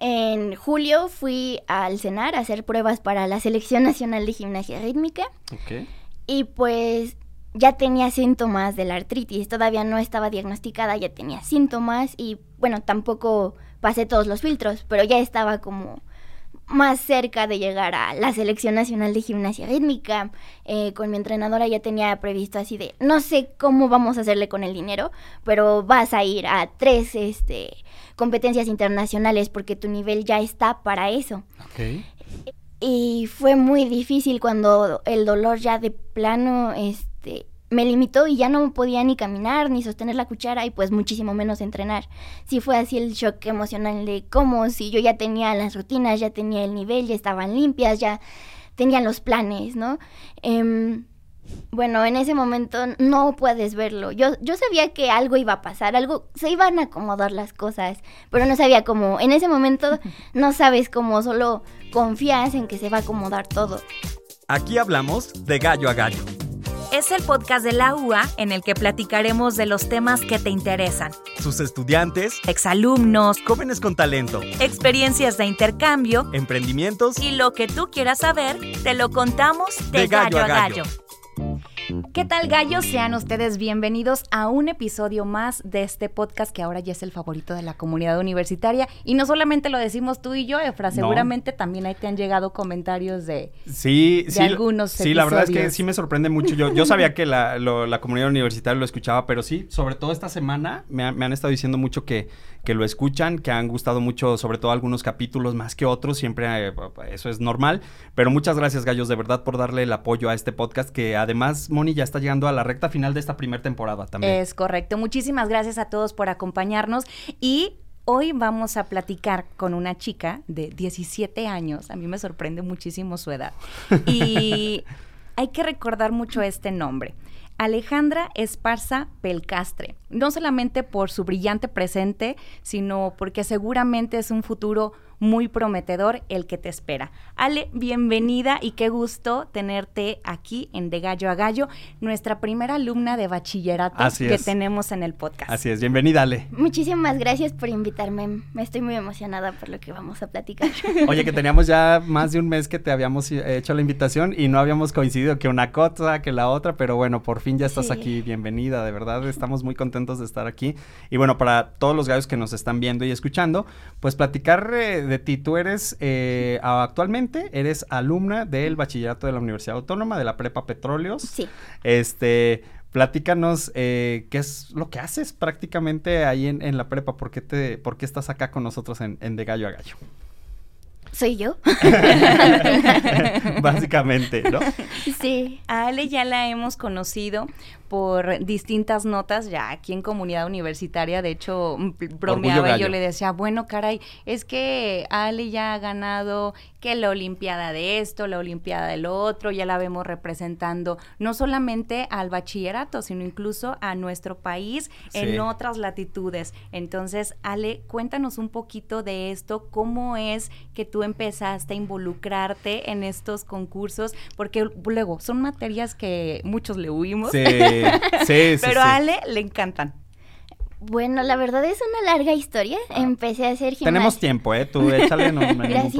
En julio fui al CENAR a hacer pruebas para la Selección Nacional de Gimnasia Rítmica. Ok. Y pues ya tenía síntomas de la artritis, todavía no estaba diagnosticada, ya tenía síntomas y bueno, tampoco pasé todos los filtros, pero ya estaba como más cerca de llegar a la selección nacional de gimnasia rítmica. Eh, con mi entrenadora ya tenía previsto así de, no sé cómo vamos a hacerle con el dinero, pero vas a ir a tres este, competencias internacionales porque tu nivel ya está para eso. Y fue muy difícil cuando el dolor ya de plano este, me limitó y ya no podía ni caminar ni sostener la cuchara y pues muchísimo menos entrenar. Sí fue así el shock emocional de cómo si yo ya tenía las rutinas, ya tenía el nivel, ya estaban limpias, ya tenían los planes, ¿no? Em, bueno, en ese momento no puedes verlo. Yo, yo sabía que algo iba a pasar, algo, se iban a acomodar las cosas, pero no sabía cómo. En ese momento no sabes cómo, solo confías en que se va a acomodar todo. Aquí hablamos de gallo a gallo. Es el podcast de la UA en el que platicaremos de los temas que te interesan. Sus estudiantes, Exalumnos, jóvenes con talento, experiencias de intercambio. Emprendimientos. Y lo que tú quieras saber, te lo contamos de, De gallo gallo, a gallo. ¿Qué tal gallos? Sean ustedes bienvenidos a un episodio más de este podcast que ahora ya es el favorito de la comunidad universitaria. Y no solamente lo decimos tú y yo, Efra, No. seguramente también ahí te han llegado comentarios de... Sí, de sí. algunos Sí, la verdad es que sí me sorprende mucho. Yo, yo sabía que la, lo- la comunidad universitaria lo escuchaba, pero sí, sobre todo esta semana me, han- me han estado diciendo mucho que, que lo escuchan, que han gustado mucho, sobre todo algunos capítulos más que otros. Siempre eh, eso es normal. Pero muchas gracias, gallos, de verdad, por darle el apoyo a este podcast, que además, Moni, ya está llegando a la recta final de esta primera temporada también. Es correcto. Muchísimas gracias a todos por acompañarnos y... Hoy vamos a platicar con una chica de 17 años. A mí me sorprende muchísimo su edad. Y hay que recordar mucho este nombre. Alejandra Esparza Pelcastre. No solamente por su brillante presente, sino porque seguramente es un futuro muy prometedor el que te espera. Ale, bienvenida y qué gusto tenerte aquí en De Gallo a Gallo, nuestra primera alumna de bachillerato Así que es. tenemos en el podcast. Así es, bienvenida, Ale. Muchísimas gracias por invitarme. Me estoy muy emocionada por lo que vamos a platicar. Oye, que teníamos ya más de un mes que te habíamos eh, hecho la invitación y no habíamos coincidido que una cosa, que la otra, pero bueno, por fin ya estás Sí. aquí, bienvenida, de verdad, estamos muy contentos de estar aquí. Y bueno, para todos los gallos que nos están viendo y escuchando, pues platicar eh, de ti, tú eres eh, actualmente, eres alumna del bachillerato de la Universidad Autónoma, de la Prepa Petróleos. Sí. Este, platícanos eh, qué es lo que haces prácticamente ahí en, en la prepa, ¿por qué, te, por qué estás acá con nosotros en, en De Gallo a Gallo? ¿Soy yo? Básicamente, ¿no? sí. A Ale ya la hemos conocido por distintas notas ya aquí en comunidad universitaria. De hecho, m- bromeaba y yo le decía, bueno, caray, es que Ale ya ha ganado que la Olimpiada de esto, la Olimpiada de lo otro, ya la vemos representando no solamente al bachillerato, sino incluso a nuestro país Sí. en otras latitudes. Entonces, Ale, cuéntanos un poquito de esto, cómo es que tú empezaste a involucrarte en estos concursos, porque luego son materias que muchos le huimos, Sí, sí, sí. pero sí. a Ale le encantan. Bueno, la verdad es una larga historia. Empecé a hacer gimnasia. Tenemos tiempo, ¿eh? Tú échale, no, no hay ningún Gracias.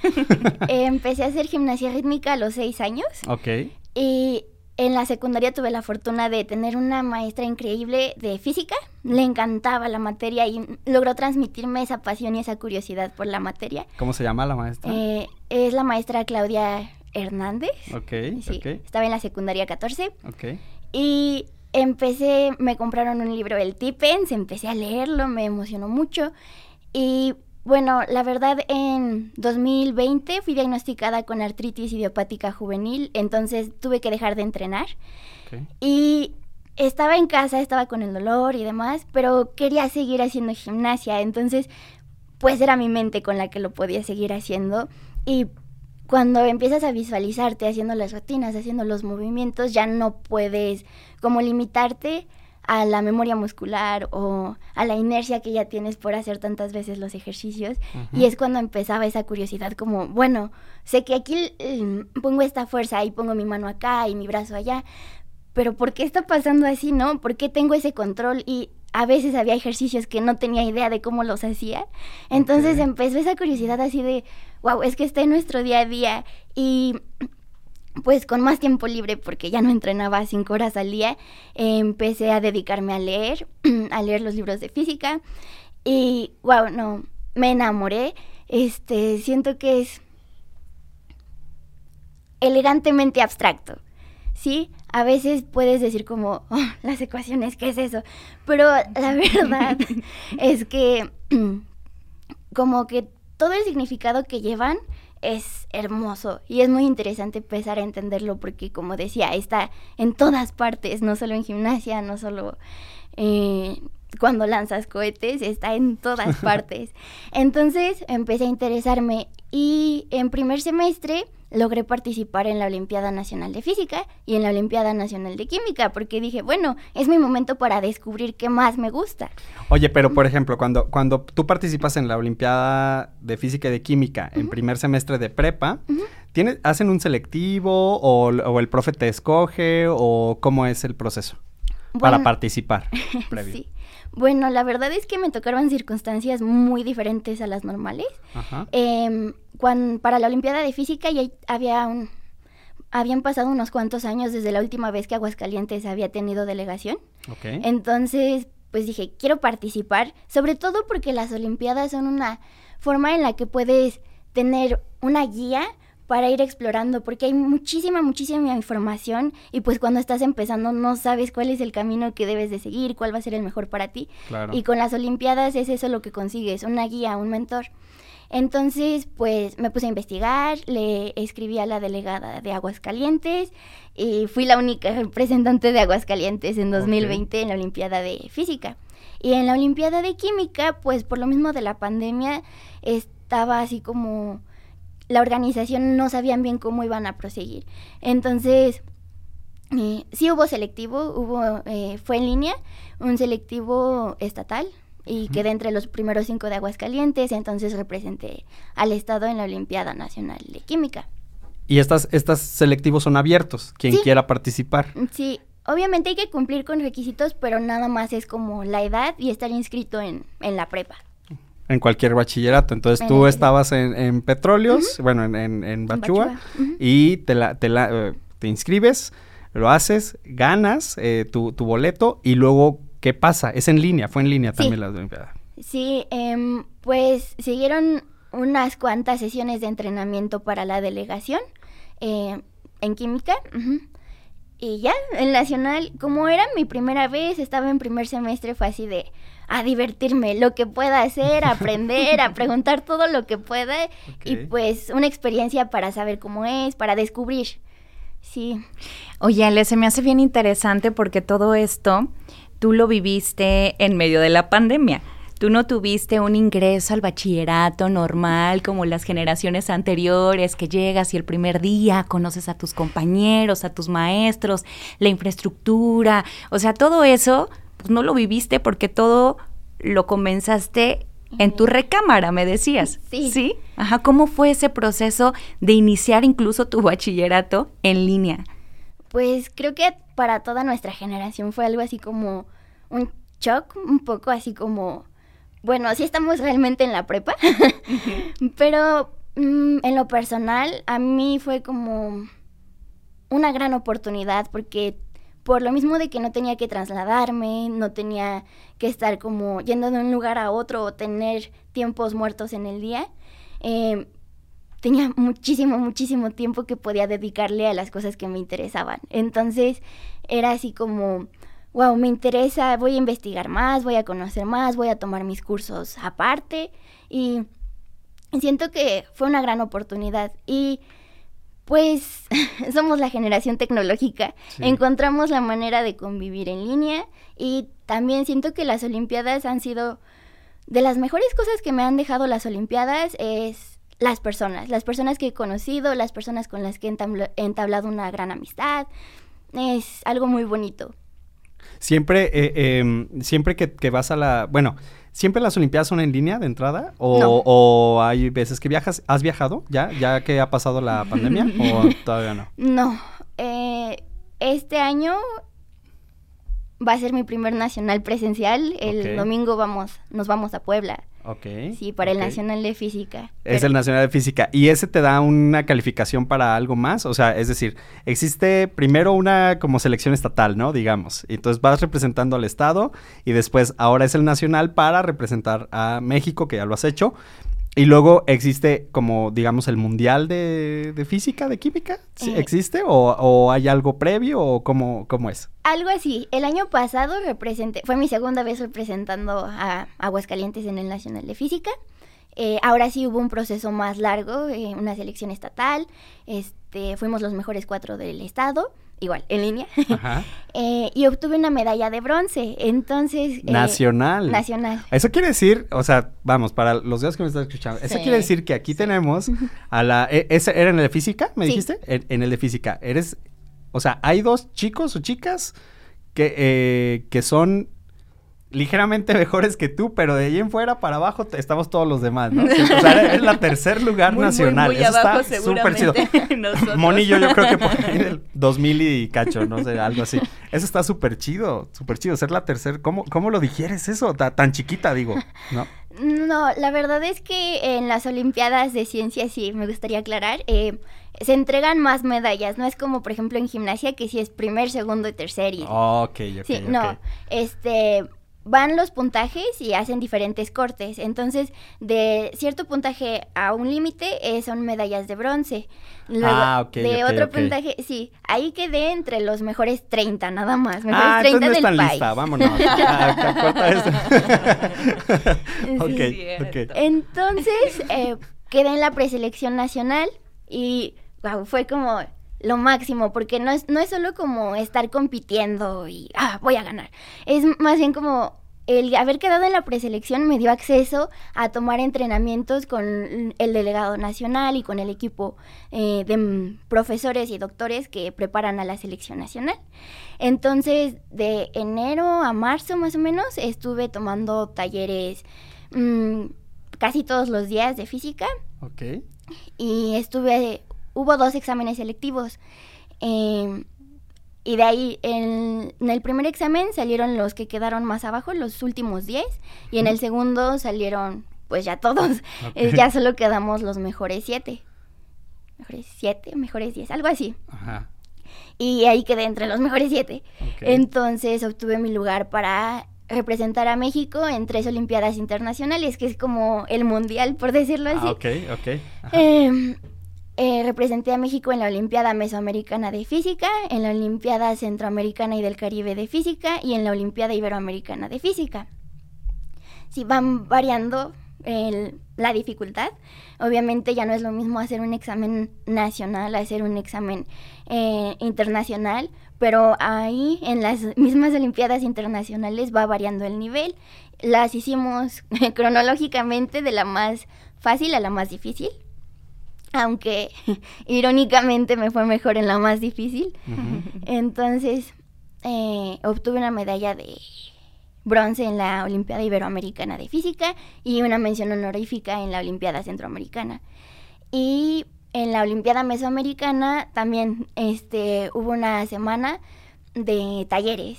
problema. Empecé a hacer gimnasia rítmica a los seis años Ok. y en la secundaria tuve la fortuna de tener una maestra increíble de física. Le encantaba la materia y logró transmitirme esa pasión y esa curiosidad por la materia. ¿Cómo se llama la maestra? Eh, es la maestra Claudia Hernández. ok, Sí, ok, estaba en la secundaria 14 ok. Y empecé, me compraron un libro del Tipens, empecé a leerlo, me emocionó mucho. Y bueno, la verdad en 2020 fui diagnosticada con artritis idiopática juvenil, entonces tuve que dejar de entrenar. Ok. y estaba en casa, estaba con el dolor y demás, pero quería seguir haciendo gimnasia, entonces pues era mi mente con la que lo podía seguir haciendo. Y cuando empiezas a visualizarte haciendo las rutinas, haciendo los movimientos, ya no puedes como limitarte a la memoria muscular o a la inercia que ya tienes por hacer tantas veces los ejercicios. Y es cuando empezaba esa curiosidad como, bueno, sé que aquí mm, pongo esta fuerza y pongo mi mano acá y mi brazo allá, pero ¿por qué está pasando así, no? ¿Por qué tengo ese control? Y a veces había ejercicios que no tenía idea de cómo los hacía. Entonces Ok. empezó esa curiosidad así de, wow, es que está en nuestro día a día. Y pues con más tiempo libre, porque ya no entrenaba cinco horas al día, eh, empecé a dedicarme a leer, a leer los libros de física. Y wow, no, me enamoré. Este, siento que es elegantemente abstracto. ¿Sí? A veces puedes decir como, "Oh, las ecuaciones, ¿qué es eso? Pero la verdad es que como que todo el significado que llevan es hermoso y es muy interesante empezar a entenderlo porque como decía, está en todas partes, no solo en gimnasia, no solo eh, cuando lanzas cohetes, está en todas partes. Entonces empecé a interesarme y en primer semestre logré participar en la Olimpiada Nacional de Física y en la Olimpiada Nacional de Química porque dije, bueno, es mi momento para descubrir qué más me gusta. Oye, pero por ejemplo, cuando, cuando tú participas en la Olimpiada de Física y de Química en primer semestre de prepa, ¿tiene- ¿hacen un selectivo o, o el profe te escoge o cómo es el proceso para participar previo? Sí. Bueno, la verdad es que me tocaron circunstancias muy diferentes a las normales. Ajá. Em, para la Olimpiada de Física ya había un, habían pasado unos cuantos años desde la última vez que Aguascalientes había tenido delegación. Entonces, pues dije, quiero participar, sobre todo porque las Olimpiadas son una forma en la que puedes tener una guía para ir explorando, porque hay muchísima, muchísima información y pues cuando estás empezando no sabes cuál es el camino que debes de seguir, cuál va a ser el mejor para ti. Claro. Y con las Olimpiadas es eso lo que consigues, una guía, un mentor. Entonces, pues me puse a investigar, le escribí a la delegada de Aguascalientes y fui la única representante de Aguascalientes en 2020 en la Olimpiada de Física. Y en la Olimpiada de Química, pues por lo mismo de la pandemia, estaba así como la organización no sabían bien cómo iban a proseguir. Entonces, eh, sí hubo selectivo, hubo, eh, fue en línea, un selectivo estatal y quedé entre los primeros cinco de Aguascalientes, entonces representé al estado en la Olimpiada Nacional de Química. Y estas, estas selectivos son abiertos, quien Sí. quiera participar. Sí, obviamente hay que cumplir con requisitos, pero nada más es como la edad y estar inscrito en, en la prepa. En cualquier bachillerato. Entonces En tú estabas en, en Petróleos, bueno, en, en, en Bachúa, y te, la, te, la, eh, te inscribes, lo haces, ganas eh, tu, tu boleto y luego, ¿qué pasa? Es en línea, fue en línea Sí. también la Olimpiada. Sí, em, pues siguieron unas cuantas sesiones de entrenamiento para la delegación eh, en química. ujú. Y ya, en Nacional, como era mi primera vez, estaba en primer semestre, fue así de a divertirme, lo que pueda hacer, a aprender, a preguntar todo lo que pueda. Y pues una experiencia para saber cómo es, para descubrir. Sí. Oye, Ale, se me hace bien interesante porque todo esto tú lo viviste en medio de la pandemia. Tú no tuviste un ingreso al bachillerato normal como las generaciones anteriores, que llegas y el primer día conoces a tus compañeros, a tus maestros, la infraestructura. O sea, todo eso, pues no lo viviste porque todo lo comenzaste en tu recámara, me decías. Sí. ¿Sí? Ajá, ¿cómo fue ese proceso de iniciar incluso tu bachillerato en línea? Pues creo que para toda nuestra generación fue algo así como un shock, un poco así como, bueno, sí estamos realmente en la prepa, pero mm, en lo personal a mí fue como una gran oportunidad porque por lo mismo de que no tenía que trasladarme, no tenía que estar como yendo de un lugar a otro o tener tiempos muertos en el día, eh, tenía muchísimo, muchísimo tiempo que podía dedicarle a las cosas que me interesaban. Entonces era así como, wow, me interesa, voy a investigar más, voy a conocer más, voy a tomar mis cursos aparte y siento que fue una gran oportunidad y pues somos la generación tecnológica, Sí. encontramos la manera de convivir en línea y también siento que las Olimpiadas han sido de las mejores cosas que me han dejado las Olimpiadas es las personas, las personas que he conocido, las personas con las que he entablado una gran amistad. Es algo muy bonito. Siempre, eh, em, siempre que, que vas a la... Bueno, ¿siempre las Olimpiadas son en línea de entrada? ¿O, No. o hay veces que viajas? ¿Has viajado ya? ¿Ya que ha pasado la pandemia? ¿O todavía no? No, eh, este año va a ser mi primer nacional presencial. El domingo vamos, nos vamos a Puebla. Ok. Sí, para el ok. Nacional de Física. Es Pero- el Nacional de Física. ¿Y ese te da una calificación para algo más? O sea, es decir, existe primero una como selección estatal, ¿no? Digamos. Y Entonces vas representando al Estado y después ahora es el Nacional para representar a México, que ya lo has hecho. Y luego existe como, digamos, el Mundial de, de Física, de Química. ¿Sí Eh. ¿Existe? ¿O, o hay algo previo? ¿O cómo, cómo es? Algo así. El año pasado representé, fue mi segunda vez representando a Aguascalientes en el Nacional de Física. Eh, ahora sí hubo un proceso más largo, eh, una selección estatal. Este, fuimos los mejores cuatro del estado, igual, en línea. Ajá. Eh, y obtuve una medalla de bronce. Entonces. eh, Nacional. Nacional. Eso quiere decir, o sea, vamos, para los días que me están escuchando, eso quiere decir que aquí tenemos a la... e- ¿Era en el de física, me Sí. dijiste? En, en el de física. Eres, o sea, hay dos chicos o chicas que, eh, que son ligeramente mejores que tú, pero de ahí en fuera para abajo te- estamos todos los demás, ¿no? O sea, es la tercer lugar Muy, nacional. muy Eso abajo, está súper chido. Monillo, yo creo que por ahí del 2000 y cacho, no sé, algo así. Eso está súper chido, súper chido. Ser la tercera, ¿cómo, ¿cómo lo digieres eso? Ta- tan chiquita, digo, ¿no? No, la verdad es que en las Olimpiadas de Ciencias, sí, me gustaría aclarar, eh, se entregan más medallas. No es como, por ejemplo, en gimnasia, que sí es primer, segundo y tercer. Y, Ok, ok, sí, no. Este. Van los puntajes y hacen diferentes cortes. Entonces, de cierto puntaje a un límite eh, son medallas de bronce. Luego, Ah, ok, de otro puntaje, sí. Ahí quedé entre los mejores 30, nada más. Mejores Ah, 30 entonces no del están país. lista, vámonos. Ah. Entonces, eh, quedé en la preselección nacional y wow, fue como lo máximo, porque no es, no es solo como estar compitiendo y ah, voy a ganar. Es más bien como el haber quedado en la preselección me dio acceso a tomar entrenamientos con el delegado nacional y con el equipo eh, de profesores y doctores que preparan a la selección nacional. Entonces, de enero a marzo más o menos, estuve tomando talleres mm, casi todos los días de física Ok. y estuve, hubo dos exámenes selectivos. eh, y de ahí, en, en el primer examen salieron los que quedaron más abajo, los últimos 10, y en el segundo salieron, pues ya todos. Eh, ya solo quedamos los mejores 7. Mejores 7, mejores 10, algo así. Ajá. Y ahí quedé entre los mejores 7. Ok. Entonces obtuve mi lugar para representar a México en tres Olimpiadas Internacionales, que es como el mundial, por decirlo así. Ah, ok, ok. Ajá. Eh, eh, representé a México en la Olimpiada Mesoamericana de Física, en la Olimpiada Centroamericana y del Caribe de Física y en la Olimpiada Iberoamericana de Física. Si van variando la dificultad, obviamente ya no es lo mismo hacer un examen nacional, hacer un examen eh, internacional, pero ahí en las mismas Olimpiadas Internacionales va variando el nivel. Las hicimos cronológicamente de la más fácil a la más difícil aunque irónicamente me fue mejor en la más difícil. Entonces, eh, obtuve una medalla de bronce en la Olimpiada Iberoamericana de Física y una mención honorífica en la Olimpiada Centroamericana. Y en la Olimpiada Mesoamericana también este, hubo una semana de talleres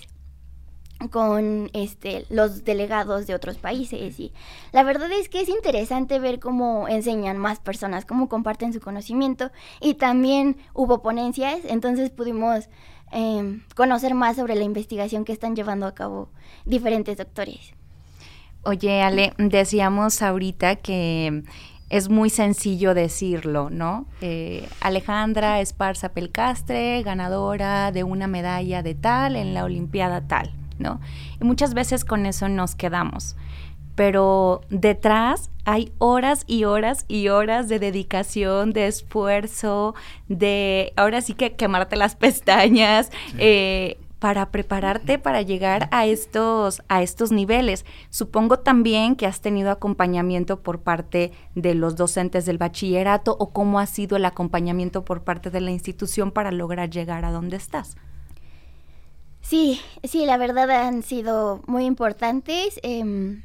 con este los delegados de otros países y la verdad es que es interesante ver cómo enseñan más personas, cómo comparten su conocimiento y también hubo ponencias, entonces pudimos eh, conocer más sobre la investigación que están llevando a cabo diferentes doctores. Oye, Ale, decíamos ahorita que es muy sencillo decirlo, ¿no? Eh, Alejandra Esparza Pelcastre, ganadora de una medalla de tal en la Olimpiada tal, ¿no? Y muchas veces con eso nos quedamos. Pero detrás hay horas y horas y horas de dedicación, de esfuerzo, de ahora sí que quemarte las pestañas, eh, para prepararte para llegar a estos, a estos niveles. Supongo también que has tenido acompañamiento por parte de los docentes del bachillerato o cómo ha sido el acompañamiento por parte de la institución para lograr llegar a donde estás. Sí, sí, la verdad han sido muy importantes. Em,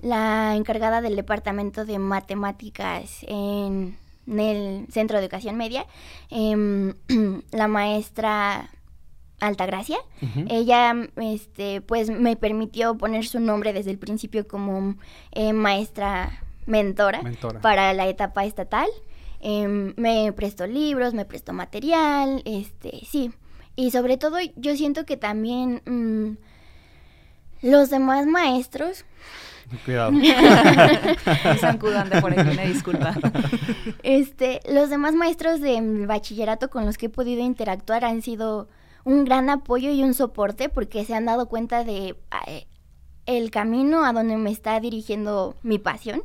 la encargada del departamento de matemáticas en, en el Centro de Educación Media, em, la maestra Altagracia. Ujú. Ella, este, pues me permitió poner su nombre desde el principio como eh, maestra mentora, Mentora. para la etapa estatal. Em, me prestó libros, me prestó material, este, sí. Y sobre todo yo siento que también mm, los demás maestros, Cuidado. Por aquí, una disculpa. este, los demás maestros del bachillerato con los que he podido interactuar han sido un gran apoyo y un soporte porque se han dado cuenta de eh, el camino a donde me está dirigiendo mi pasión.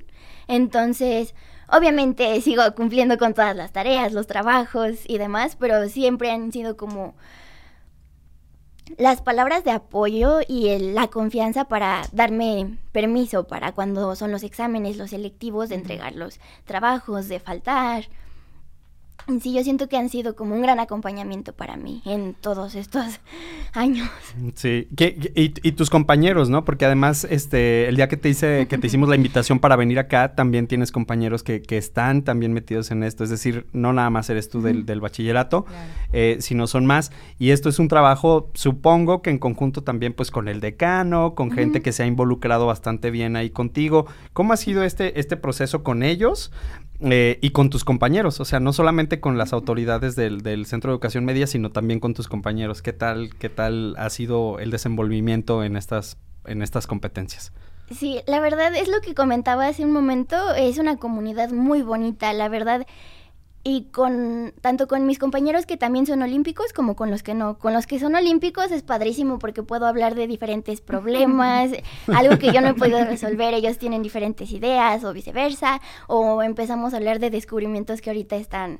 Entonces, obviamente sigo cumpliendo con todas las tareas, los trabajos y demás, pero siempre han sido como las palabras de apoyo y el- la confianza para darme permiso para cuando son los exámenes, los selectivos, de entregar los trabajos, de faltar. Sí, yo siento que han sido como un gran acompañamiento para mí en todos estos años. Sí, ¿Qué- qué- y, y tus compañeros, ¿no? Porque además, este, el día que te hice, que te hicimos la invitación para venir acá, también tienes compañeros que, que están también metidos en esto. Es decir, no nada más eres tú del, del bachillerato, Claro. eh, sino son más. Y esto es un trabajo, supongo que en conjunto también, pues, con el decano, con gente que se ha involucrado bastante bien ahí contigo. ¿Cómo ha sido este, este proceso con ellos? Eh, y con tus compañeros, o sea, no solamente con las autoridades del, del Centro de Educación Media, sino también con tus compañeros. ¿Qué tal, qué tal ha sido el desenvolvimiento en estas, en estas competencias? Sí, la verdad es lo que comentaba hace un momento, es una comunidad muy bonita, la verdad. Y con tanto con mis compañeros que también son olímpicos como con los que no. Con los que son olímpicos es padrísimo porque puedo hablar de diferentes problemas, algo que yo no he podido resolver, ellos tienen diferentes ideas o viceversa, o empezamos a hablar de descubrimientos que ahorita están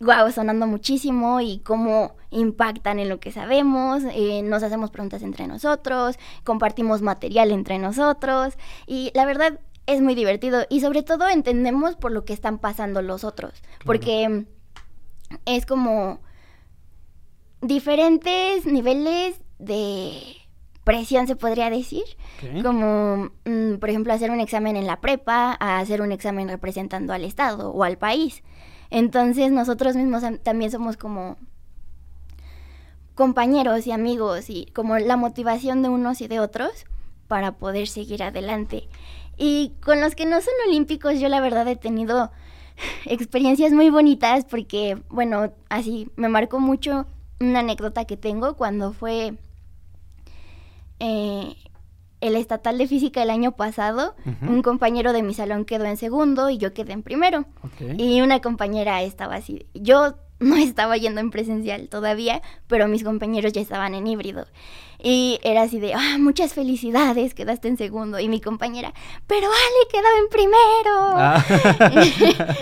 guau, sonando muchísimo y cómo impactan en lo que sabemos, eh, nos hacemos preguntas entre nosotros, compartimos material entre nosotros y la verdad es muy divertido y sobre todo entendemos por lo que están pasando los otros, porque es como diferentes niveles de presión se podría decir, como mm, por ejemplo hacer un examen en la prepa, a hacer un examen representando al estado o al país. Entonces nosotros mismos am- también somos como compañeros y amigos y como la motivación de unos y de otros para poder seguir adelante. Y con los que no son olímpicos yo la verdad he tenido experiencias muy bonitas porque, bueno, así me marcó mucho una anécdota que tengo cuando fue eh, el estatal de física el año pasado. Un compañero de mi salón quedó en segundo y yo quedé en primero. Y una compañera estaba así. Yo no estaba yendo en presencial todavía, pero mis compañeros ya estaban en híbrido. Y era así de, ah, muchas felicidades, quedaste en segundo. Y mi compañera, pero Ale quedó en primero. Ah.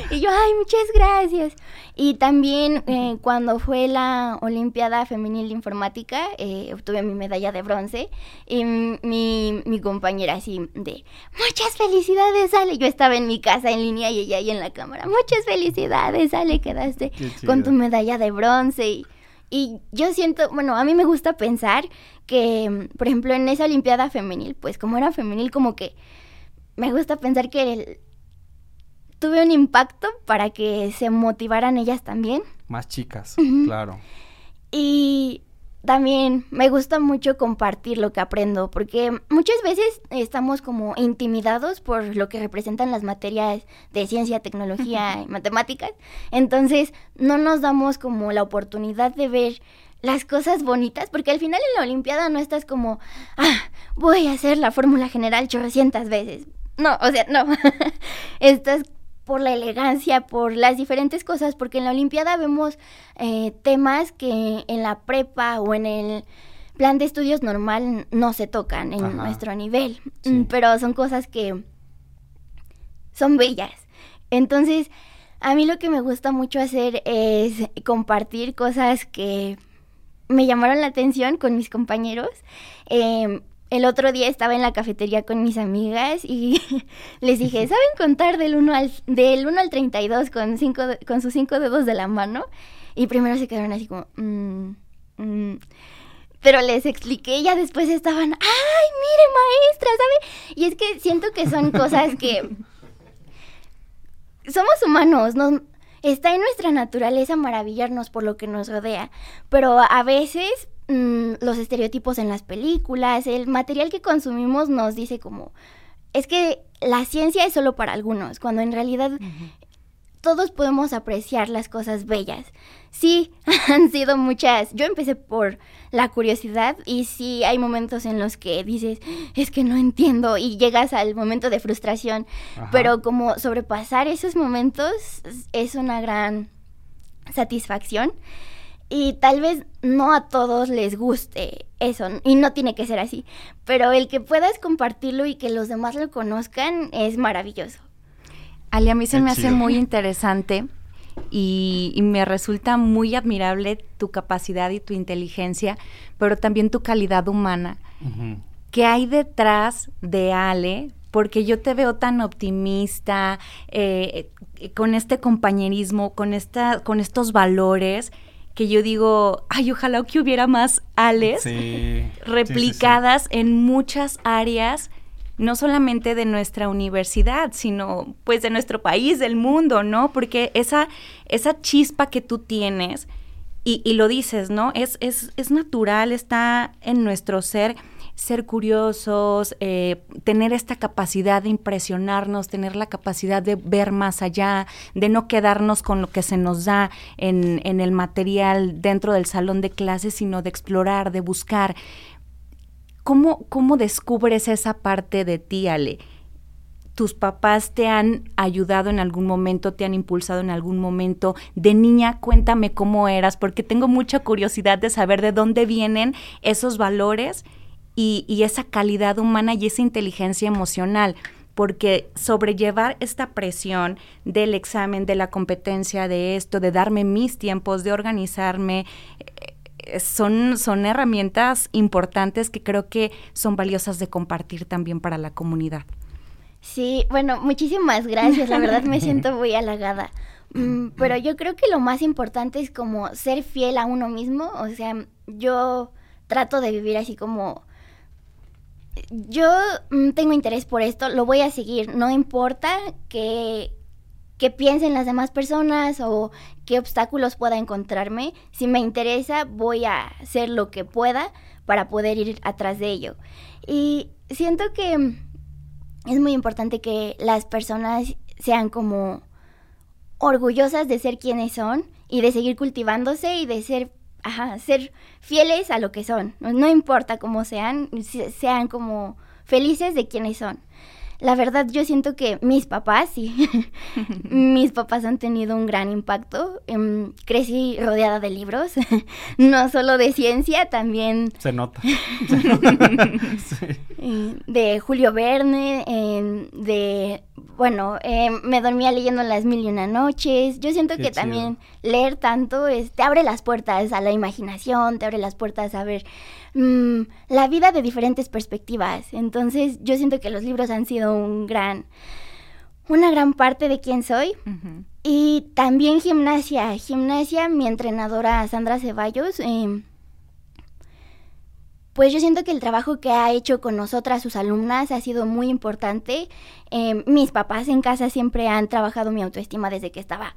y yo, ay, muchas gracias. Y también eh, cuando fue la Olimpiada Femenil de Informática, eh, obtuve mi medalla de bronce. Y mi, mi compañera así de, muchas felicidades, Ale. Yo estaba en mi casa en línea y ella ahí en la cámara. Muchas felicidades, Ale, quedaste con tu medalla de bronce. Y, y yo siento, bueno, a mí me gusta pensar que, por ejemplo, en esa Olimpiada Femenil, pues como era femenil, como que me gusta pensar que el- tuve un impacto para que se motivaran ellas también. Más chicas, claro. Y también me gusta mucho compartir lo que aprendo, porque muchas veces estamos como intimidados por lo que representan las materias de ciencia, tecnología y matemáticas. Entonces no nos damos como la oportunidad de ver las cosas bonitas, porque al final en la Olimpiada no estás como, ah, voy a hacer la fórmula general 800 veces. No, o sea, no. estás por la elegancia, por las diferentes cosas, porque en la Olimpiada vemos eh, temas que en la prepa o en el plan de estudios normal no se tocan en Ajá. nuestro nivel, Sí. Mm, pero son cosas que son bellas. Entonces, a mí lo que me gusta mucho hacer es compartir cosas que me llamaron la atención con mis compañeros. Eh, el otro día estaba en la cafetería con mis amigas y les dije, ¿saben contar del 1 al, del 1 al 32 con, cinco, con sus cinco dedos de la mano? Y primero se quedaron así como... "Mm, mm". Pero les expliqué y ya después estaban, ¡ay, mire maestra! ¿Sabe? Y es que siento que son cosas que... Somos humanos, nos, está en nuestra naturaleza maravillarnos por lo que nos rodea, pero a veces mm, los estereotipos en las películas, el material que consumimos nos dice como, es que la ciencia es solo para algunos, cuando en realidad todos podemos apreciar las cosas bellas. Sí, han sido muchas. Yo empecé por la curiosidad y sí hay momentos en los que dices, es que no entiendo y llegas al momento de frustración, pero como sobrepasar esos momentos es una gran satisfacción y tal vez no a todos les guste eso y no tiene que ser así, pero el que puedas compartirlo y que los demás lo conozcan es maravilloso. Ali, a mí se me hace muy interesante y, me resulta muy admirable tu capacidad y tu inteligencia, pero también tu calidad humana. ¿Qué hay detrás de Ale? Porque yo te veo tan optimista, eh, con este compañerismo, con, esta, con estos valores que yo digo, ay, ojalá que hubiera más Ales replicadas en muchas áreas no solamente de nuestra universidad, sino pues de nuestro país, del mundo, ¿no? Porque esa, esa chispa que tú tienes, y, lo dices, ¿no? Es, es, es, natural, está en nuestro ser ser curiosos, eh, tener esta capacidad de impresionarnos, tener la capacidad de ver más allá, de no quedarnos con lo que se nos da en, en el material dentro del salón de clases, sino de explorar, de buscar. ¿Cómo, ¿Cómo descubres esa parte de ti, Ale? ¿Tus papás te han ayudado en algún momento, te han impulsado en algún momento? De niña, cuéntame cómo eras, porque tengo mucha curiosidad de saber de dónde vienen esos valores y, y esa calidad humana y esa inteligencia emocional porque sobrellevar esta presión del examen, de la competencia, de esto, de darme mis tiempos, de organizarme, son, son herramientas importantes que creo que son valiosas de compartir también para la comunidad. Sí, bueno, muchísimas gracias, la verdad me siento muy halagada. Mm, pero yo creo que lo más importante es como ser fiel a uno mismo, o sea, yo trato de vivir así como yo mm, tengo interés por esto, lo voy a seguir, no importa que, qué piensen las demás personas o qué obstáculos pueda encontrarme. Si me interesa, voy a hacer lo que pueda para poder ir atrás de ello. Y siento que es muy importante que las personas sean como orgullosas de ser quienes son y de seguir cultivándose y de ser, ajá, ser fieles a lo que son. No, importa cómo sean, sean como felices de quienes son la verdad yo siento que mis papás, sí, mis papás han tenido un gran impacto. Em, crecí rodeada de libros, no solo de ciencia, también... Se nota. De Julio Verne, de... Bueno, em, me dormía leyendo las mil y una noches. Yo siento que también leer tanto te abre las puertas a la imaginación, te abre las puertas a ver Mm, la vida de diferentes perspectivas. Entonces yo siento que los libros han sido un gran, una gran parte de quién soy. Y también gimnasia. Gimnasia, mi entrenadora Sandra Ceballos. Em, pues yo siento que el trabajo que ha hecho con nosotras, sus alumnas, ha sido muy importante. Em, mis papás en casa siempre han trabajado mi autoestima desde que estaba,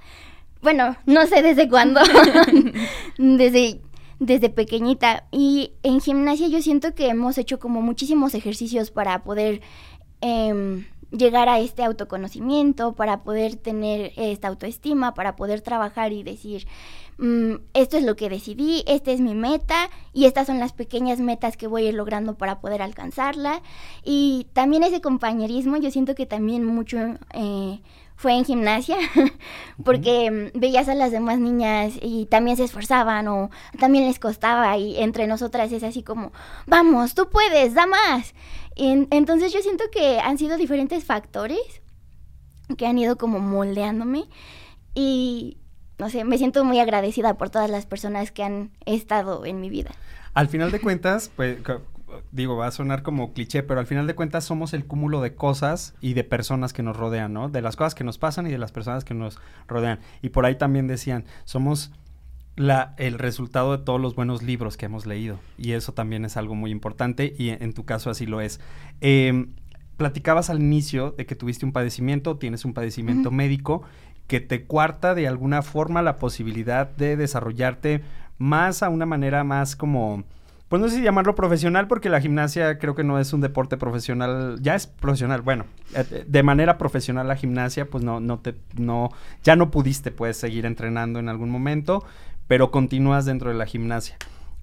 bueno, no sé desde cuándo, desde desde pequeñita. Y en gimnasia yo siento que hemos hecho como muchísimos ejercicios para poder em, llegar a este autoconocimiento, para poder tener esta autoestima, para poder trabajar y decir, mm, esto es lo que decidí, esta es mi meta y estas son las pequeñas metas que voy a ir logrando para poder alcanzarla. Y también ese compañerismo, yo siento que también mucho... Eh, fue en gimnasia, porque mm, veías a las demás niñas y también se esforzaban o también les costaba y entre nosotras es así como, vamos, tú puedes, da más. entonces yo siento que han sido diferentes factores que han ido como moldeándome y no sé, me siento muy agradecida por todas las personas que han estado en mi vida. Al final de cuentas, pues digo, va a sonar como cliché, pero al final de cuentas somos el cúmulo de cosas y de personas que nos rodean, ¿no? De las cosas que nos pasan y de las personas que nos rodean. Y por ahí también decían, somos la, el resultado de todos los buenos libros que hemos leído. Y eso también es algo muy importante y en, tu caso así lo es. Em, platicabas al inicio de que tuviste un padecimiento, tienes un padecimiento médico que te cuarta de alguna forma la posibilidad de desarrollarte más a una manera más como pues no sé si llamarlo profesional porque la gimnasia creo que no es un deporte profesional, ya es profesional, bueno, eh, de manera profesional la gimnasia pues no no te no ya no pudiste puedes seguir entrenando en algún momento, pero continúas dentro de la gimnasia.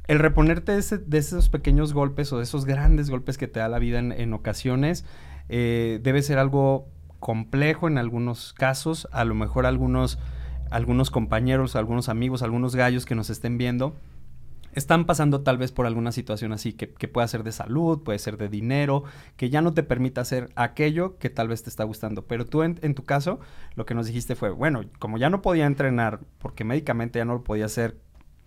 El reponerte de, de esos pequeños golpes o de esos grandes golpes que te da la vida en, en ocasiones eh, debe ser algo complejo en algunos casos, a lo mejor algunos algunos compañeros, algunos amigos, algunos gallos que nos estén viendo están pasando tal vez por alguna situación así que, que pueda ser de salud, puede ser de dinero, que ya no te permita hacer aquello que tal vez te está gustando. Pero tú en, en, tu caso, lo que nos dijiste fue, bueno, como ya no podía entrenar porque médicamente ya no lo podía hacer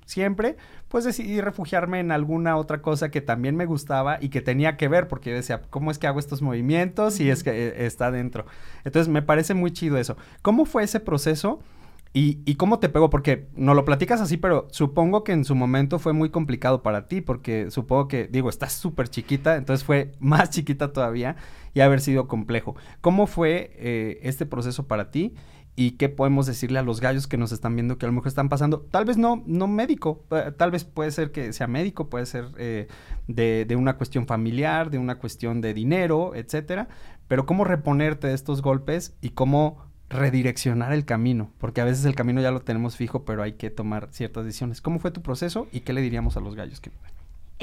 siempre, pues decidí refugiarme en alguna otra cosa que también me gustaba y que tenía que ver, porque yo decía, ¿cómo es que hago estos movimientos? Y es que eh, está dentro. Entonces me parece muy chido eso. ¿Cómo fue ese proceso? ¿Y, ¿Y, cómo te pegó? Porque no lo platicas así, pero supongo que en su momento fue muy complicado para ti, porque supongo que, digo, estás súper chiquita, entonces fue más chiquita todavía y haber sido complejo. ¿Cómo fue eh, este proceso para ti? ¿Y qué podemos decirle a los gallos que nos están viendo que a lo mejor están pasando? Tal vez no, no médico, tal vez puede ser que sea médico, puede ser eh, de, de una cuestión familiar, de una cuestión de dinero, etcétera. Pero cómo reponerte de estos golpes y cómo redireccionar el camino, porque a veces el camino ya lo tenemos fijo, pero hay que tomar ciertas decisiones. ¿Cómo fue tu proceso y qué le diríamos a los gallos que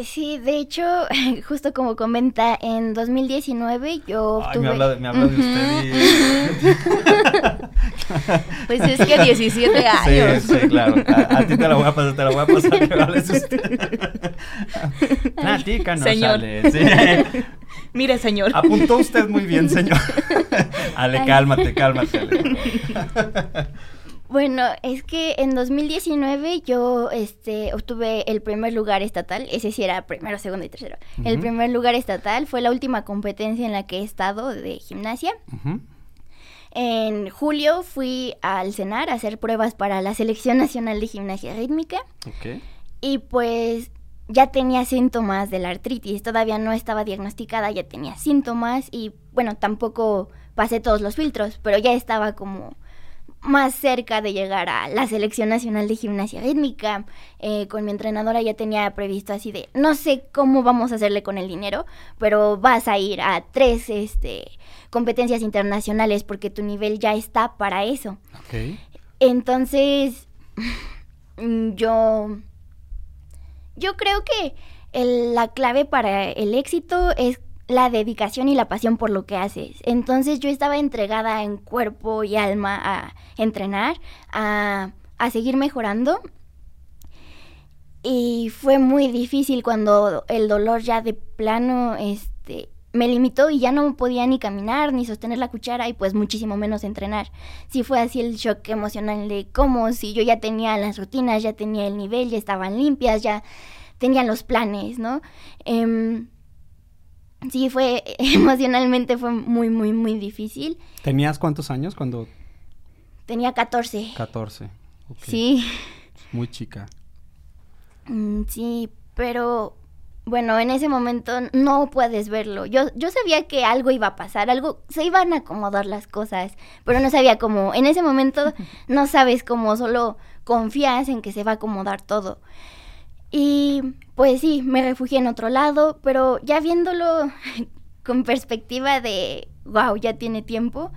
Sí, de hecho, justo como comenta, en 2019 yo Ay, me habla de, me habla de usted y... Pues es que 17 años. Sí, sí, claro. A, a, ti te la voy a pasar, te la voy a pasar, que hables usted. Platícanos, Señor. Ale, sí. Mire, señor. Apuntó usted muy bien, señor. Ale, cálmate, cálmate, Ale. Bueno, es que en 2019 yo este, obtuve el primer lugar estatal, ese sí era primero, segundo y tercero. Uh -huh. El primer lugar estatal fue la última competencia en la que he estado de gimnasia. Uh -huh. En julio fui al CENAR a hacer pruebas para la Selección Nacional de Gimnasia Rítmica. Okay. Y pues ya tenía síntomas de la artritis, todavía no estaba diagnosticada, ya tenía síntomas y bueno, tampoco pasé todos los filtros, pero ya estaba como más cerca de llegar a la selección nacional de gimnasia rítmica. Eh, con mi entrenadora ya tenía previsto así de, no sé cómo vamos a hacerle con el dinero, pero vas a ir a tres este, competencias internacionales porque tu nivel ya está para eso. Okay. Entonces, yo, yo creo que el, la clave para el éxito es la dedicación y la pasión por lo que haces. Entonces yo estaba entregada en cuerpo y alma a entrenar, a, a seguir mejorando. Y fue muy difícil cuando el dolor ya de plano este, me limitó y ya no podía ni caminar ni sostener la cuchara y pues muchísimo menos entrenar. Sí fue así el shock emocional de cómo si yo ya tenía las rutinas, ya tenía el nivel, ya estaban limpias, ya tenían los planes, ¿no? Eh, sí fue emocionalmente fue muy muy muy difícil. ¿Tenías cuántos años cuando Tenía 14. 14. Okay. Sí. Muy chica. Mm, sí, pero bueno, en ese momento no puedes verlo. Yo yo sabía que algo iba a pasar, algo se iban a acomodar las cosas, pero no sabía cómo. En ese momento no sabes cómo, solo confías en que se va a acomodar todo. Y pues sí, me refugié en otro lado, pero ya viéndolo con perspectiva de, wow, ya tiene tiempo,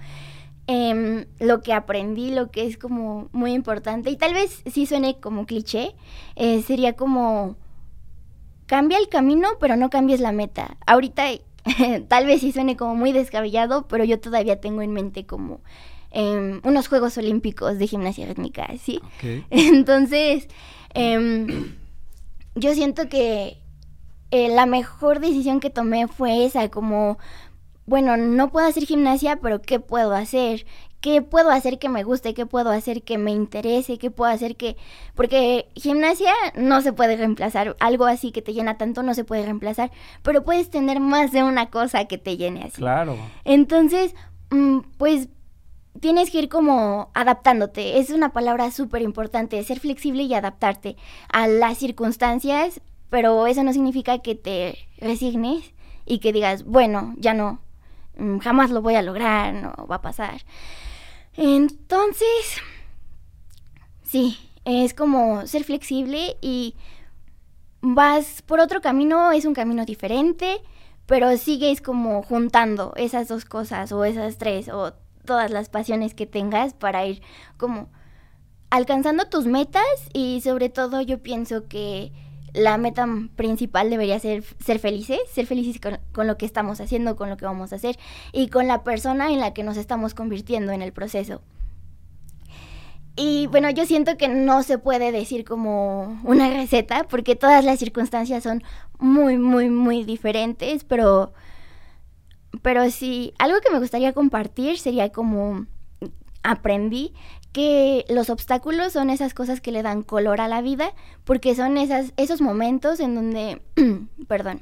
eh, lo que aprendí, lo que es como muy importante, y tal vez sí suene como cliché, eh, sería como, cambia el camino, pero no cambies la meta. Ahorita tal vez sí suene como muy descabellado, pero yo todavía tengo en mente como... Eh, unos Juegos Olímpicos de gimnasia rítmica, ¿sí? Okay. Entonces, eh, yo siento que eh, la mejor decisión que tomé fue esa, como, bueno, no puedo hacer gimnasia, pero ¿qué puedo hacer? ¿Qué puedo hacer que me guste? ¿Qué puedo hacer que me interese? ¿Qué puedo hacer que...? Porque gimnasia no se puede reemplazar, algo así que te llena tanto no se puede reemplazar, pero puedes tener más de una cosa que te llene así. Claro. Entonces, mmm, pues tienes que ir como adaptándote. Es una palabra súper importante, ser flexible y adaptarte a las circunstancias, pero eso no significa que te resignes y que digas, bueno, ya no, jamás lo voy a lograr, no va a pasar. Entonces, sí, es como ser flexible y vas por otro camino, es un camino diferente, pero sigues como juntando esas dos cosas o esas tres o todas las pasiones que tengas para ir como alcanzando tus metas y sobre todo yo pienso que la meta principal debería ser ser felices, ser felices con, lo que estamos haciendo, con lo que vamos a hacer y con la persona en la que nos estamos convirtiendo en el proceso. Y bueno, yo siento que no se puede decir como una receta porque todas las circunstancias son muy, muy, muy diferentes, pero, pero sí, algo que me gustaría compartir sería como aprendí que los obstáculos son esas cosas que le dan color a la vida, porque son esas, esos momentos en donde, perdón,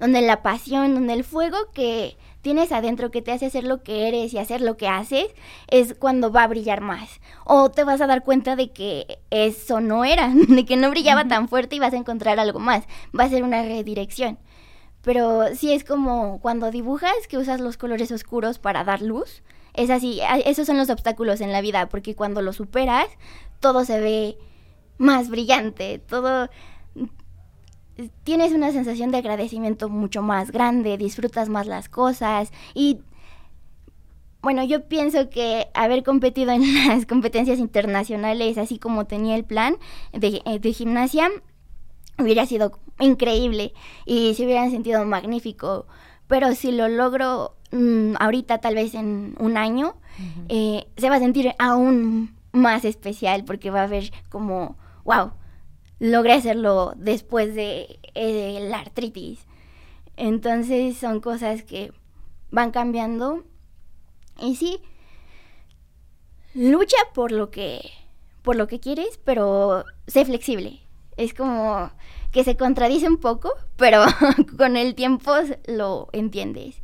donde la pasión, donde el fuego que tienes adentro que te hace hacer lo que eres y hacer lo que haces, es cuando va a brillar más. O te vas a dar cuenta de que eso no era, de que no brillaba tan fuerte y vas a encontrar algo más. Va a ser una redirección. Pero sí es como cuando dibujas que usas los colores oscuros para dar luz. Es así, esos son los obstáculos en la vida, porque cuando lo superas, todo se ve más brillante, todo tienes una sensación de agradecimiento mucho más grande, disfrutas más las cosas y bueno, yo pienso que haber competido en las competencias internacionales, así como tenía el plan de, eh, de gimnasia, hubiera sido increíble y se hubieran sentido magnífico. Pero si lo logro mmm, ahorita, tal vez en un año, uh -huh. eh, se va a sentir aún más especial porque va a haber como, wow, logré hacerlo después de eh, la artritis. Entonces son cosas que van cambiando. Y sí, lucha por lo que por lo que quieres, pero sé flexible. Es como que se contradice un poco, pero con el tiempo lo entiendes.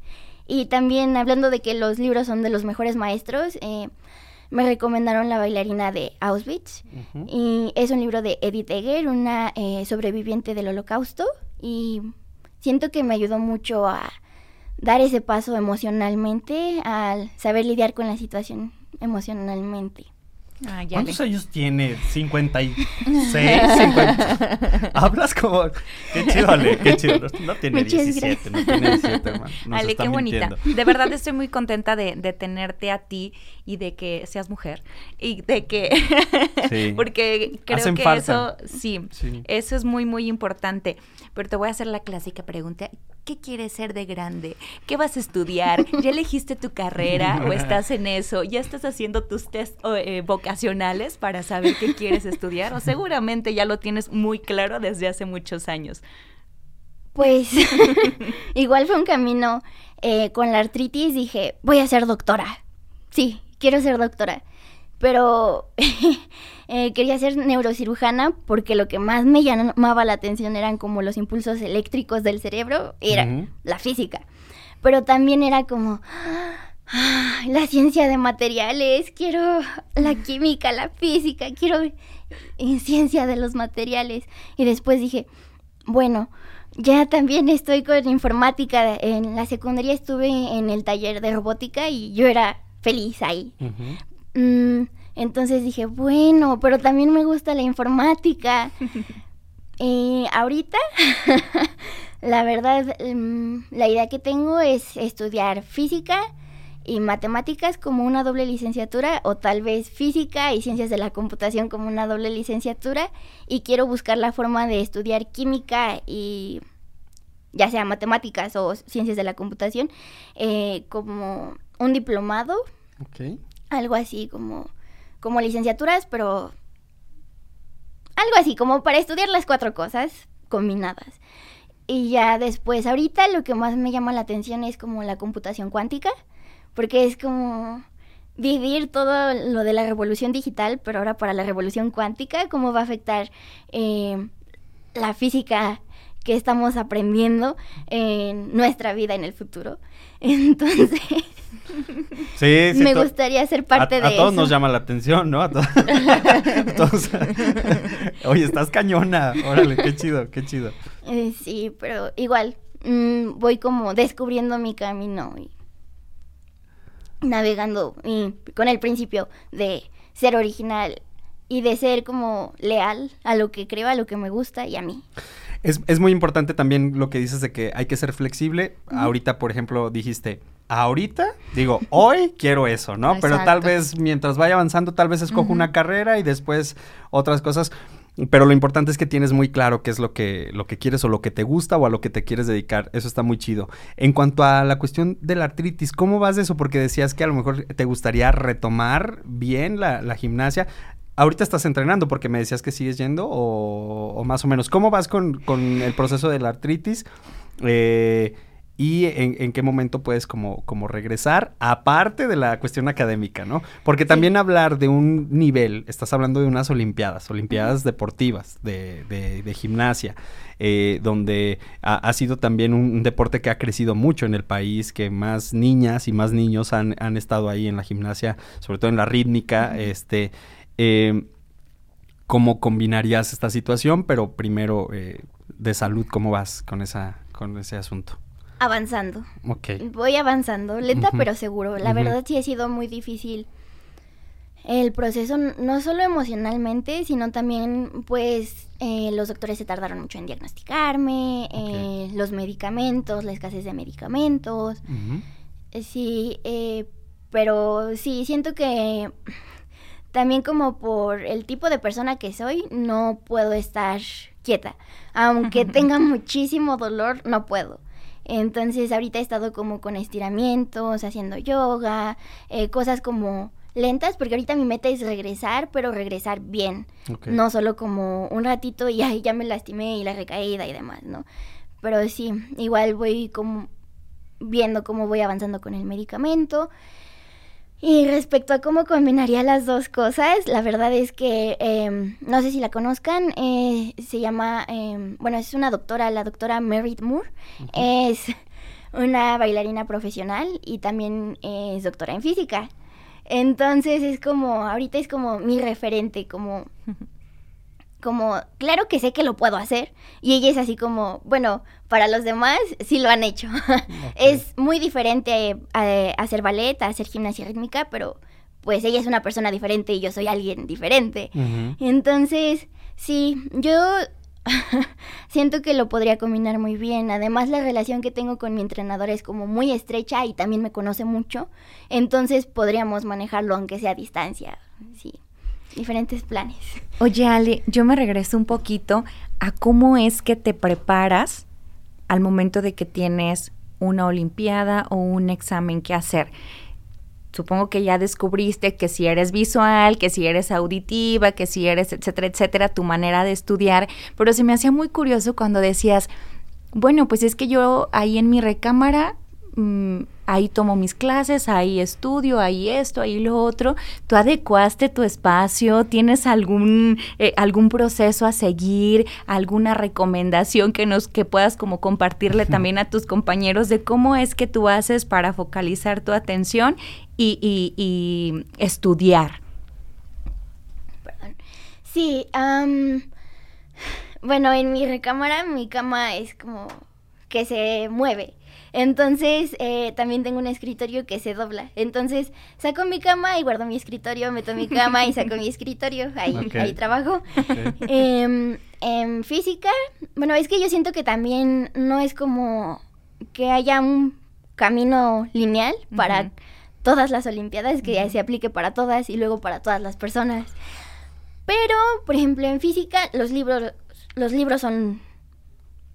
Y también hablando de que los libros son de los mejores maestros, eh, me recomendaron La bailarina de Auschwitz. Uh -huh. Y es un libro de Edith Eger, una eh, sobreviviente del holocausto. Y siento que me ayudó mucho a dar ese paso emocionalmente, al saber lidiar con la situación emocionalmente. Ah, ¿Cuántos le... años tiene? ¿56? 50. Hablas como... Qué chido, Ale, qué chido. No, tiene Muchas 17, gracias. no tiene 17, hermano. Ale, qué bonita. De verdad estoy muy contenta de, de, tenerte a ti y de que seas mujer. Y de que... Sí. Porque creo Hacen que falta. eso... Sí, sí, eso es muy, muy importante. Pero te voy a hacer la clásica pregunta. ¿Qué quieres ser de grande? ¿Qué vas a estudiar? ¿Ya elegiste tu carrera o estás en eso? ¿Ya estás haciendo tus test eh, vocacionales para saber qué quieres estudiar? O seguramente ya lo tienes muy claro desde hace muchos años. Pues igual fue un camino. Eh, con la artritis dije, voy a ser doctora. Sí, quiero ser doctora. Pero eh, quería ser neurocirujana porque lo que más me llamaba la atención eran como los impulsos eléctricos del cerebro, era uh -huh. la física. Pero también era como ah, la ciencia de materiales, quiero la química, la física, quiero en ciencia de los materiales. Y después dije, bueno, ya también estoy con informática. En la secundaria estuve en el taller de robótica y yo era feliz ahí. Uh -huh. Mm, entonces dije, bueno, pero también me gusta la informática. y ahorita, la verdad, um, la idea que tengo es estudiar física y matemáticas como una doble licenciatura o tal vez física y ciencias de la computación como una doble licenciatura y quiero buscar la forma de estudiar química y ya sea matemáticas o ciencias de la computación eh, como un diplomado. Okay algo así como, como licenciaturas, pero algo así, como para estudiar las cuatro cosas combinadas. Y ya después, ahorita lo que más me llama la atención es como la computación cuántica, porque es como vivir todo lo de la revolución digital, pero ahora para la revolución cuántica, cómo va a afectar eh, la física que estamos aprendiendo en nuestra vida en el futuro. Entonces, sí, sí, me gustaría ser parte a, de a todos eso. nos llama la atención, ¿no? A, to a todos. Oye, estás cañona. Órale, qué chido, qué chido. Eh, sí, pero igual mmm, voy como descubriendo mi camino. Y... navegando y con el principio de ser original y de ser como leal a lo que creo, a lo que me gusta y a mí. Es, es muy importante también lo que dices de que hay que ser flexible. Ahorita, por ejemplo, dijiste, ahorita, digo, hoy quiero eso, ¿no? Pero tal vez mientras vaya avanzando, tal vez escojo una carrera y después otras cosas. Pero lo importante es que tienes muy claro qué es lo que, lo que quieres o lo que te gusta o a lo que te quieres dedicar. Eso está muy chido. En cuanto a la cuestión de la artritis, ¿cómo vas de eso? Porque decías que a lo mejor te gustaría retomar bien la, la gimnasia. Ahorita estás entrenando porque me decías que sigues yendo o, o más o menos. ¿Cómo vas con, con el proceso de la artritis? Eh, y en, en qué momento puedes como, como regresar, aparte de la cuestión académica, ¿no? Porque también hablar de un nivel, estás hablando de unas olimpiadas, olimpiadas deportivas, de, de- de gimnasia, eh, donde ha, ha sido también un, un deporte que ha crecido mucho en el país, que más niñas y más niños han, han estado ahí en la gimnasia, sobre todo en la rítmica, este... eh, ¿Cómo combinarías esta situación? Pero primero, eh, de salud, ¿cómo vas con, esa, con ese asunto? Avanzando. Ok. Voy avanzando, lenta pero seguro. La verdad sí ha sido muy difícil el proceso, no solo emocionalmente, sino también, pues, eh, los doctores se tardaron mucho en diagnosticarme, eh, los medicamentos, la escasez de medicamentos. Sí, eh, pero sí, siento que también como por el tipo de persona que soy, no puedo estar quieta. Aunque tenga muchísimo dolor, no puedo. Entonces ahorita he estado como con estiramientos, haciendo yoga, eh, cosas como lentas, porque ahorita mi meta es regresar, pero regresar bien. No solo como un ratito y ay, ya me lastimé y la recaída y demás, ¿no? Pero sí, igual voy como viendo cómo voy avanzando con el medicamento. Y respecto a cómo combinaría las dos cosas, la verdad es que em, no sé si la conozcan, eh, se llama, em, bueno, es una doctora, la doctora Merit Moore, es una bailarina profesional y también es doctora en física. Entonces es como, ahorita es como mi referente, como como, claro que sé que lo puedo hacer. Y ella es así como, bueno, para los demás sí lo han hecho. es muy diferente a, a hacer ballet, a hacer gimnasia rítmica, pero pues ella es una persona diferente y yo soy alguien diferente. Entonces, sí, yo siento que lo podría combinar muy bien. Además, la relación que tengo con mi entrenador es como muy estrecha y también me conoce mucho. Entonces, podríamos manejarlo aunque sea a distancia. Sí, diferentes planes. Oye, Ale, yo me regreso un poquito a cómo es que te preparas al momento de que tienes una olimpiada o un examen que hacer. Supongo que ya descubriste que si eres visual, que si eres auditiva, que si eres, etcétera, etcétera, tu manera de estudiar, pero se me hacía muy curioso cuando decías, bueno, pues es que yo ahí en mi recámara, mm, ahí tomo mis clases, ahí estudio, ahí esto, ahí lo otro. ¿Tú adecuaste tu espacio? ¿Tienes algún, eh, algún proceso a seguir? ¿Alguna recomendación que nos, que puedas como compartirle también a tus compañeros de cómo es que tú haces para focalizar tu atención y, y- y estudiar? Perdón. Sí, am, bueno, en mi recámara mi cama es como que se mueve. Entonces, eh, también tengo un escritorio que se dobla. Entonces, saco mi cama y guardo mi escritorio, meto mi cama y saco mi escritorio. Ahí, ahí trabajo. Em, en física, bueno, es que yo siento que también no es como que haya un camino lineal para todas las Olimpiadas, que se aplique para todas y luego para todas las personas. Pero, por ejemplo, en física, los libros, los libros son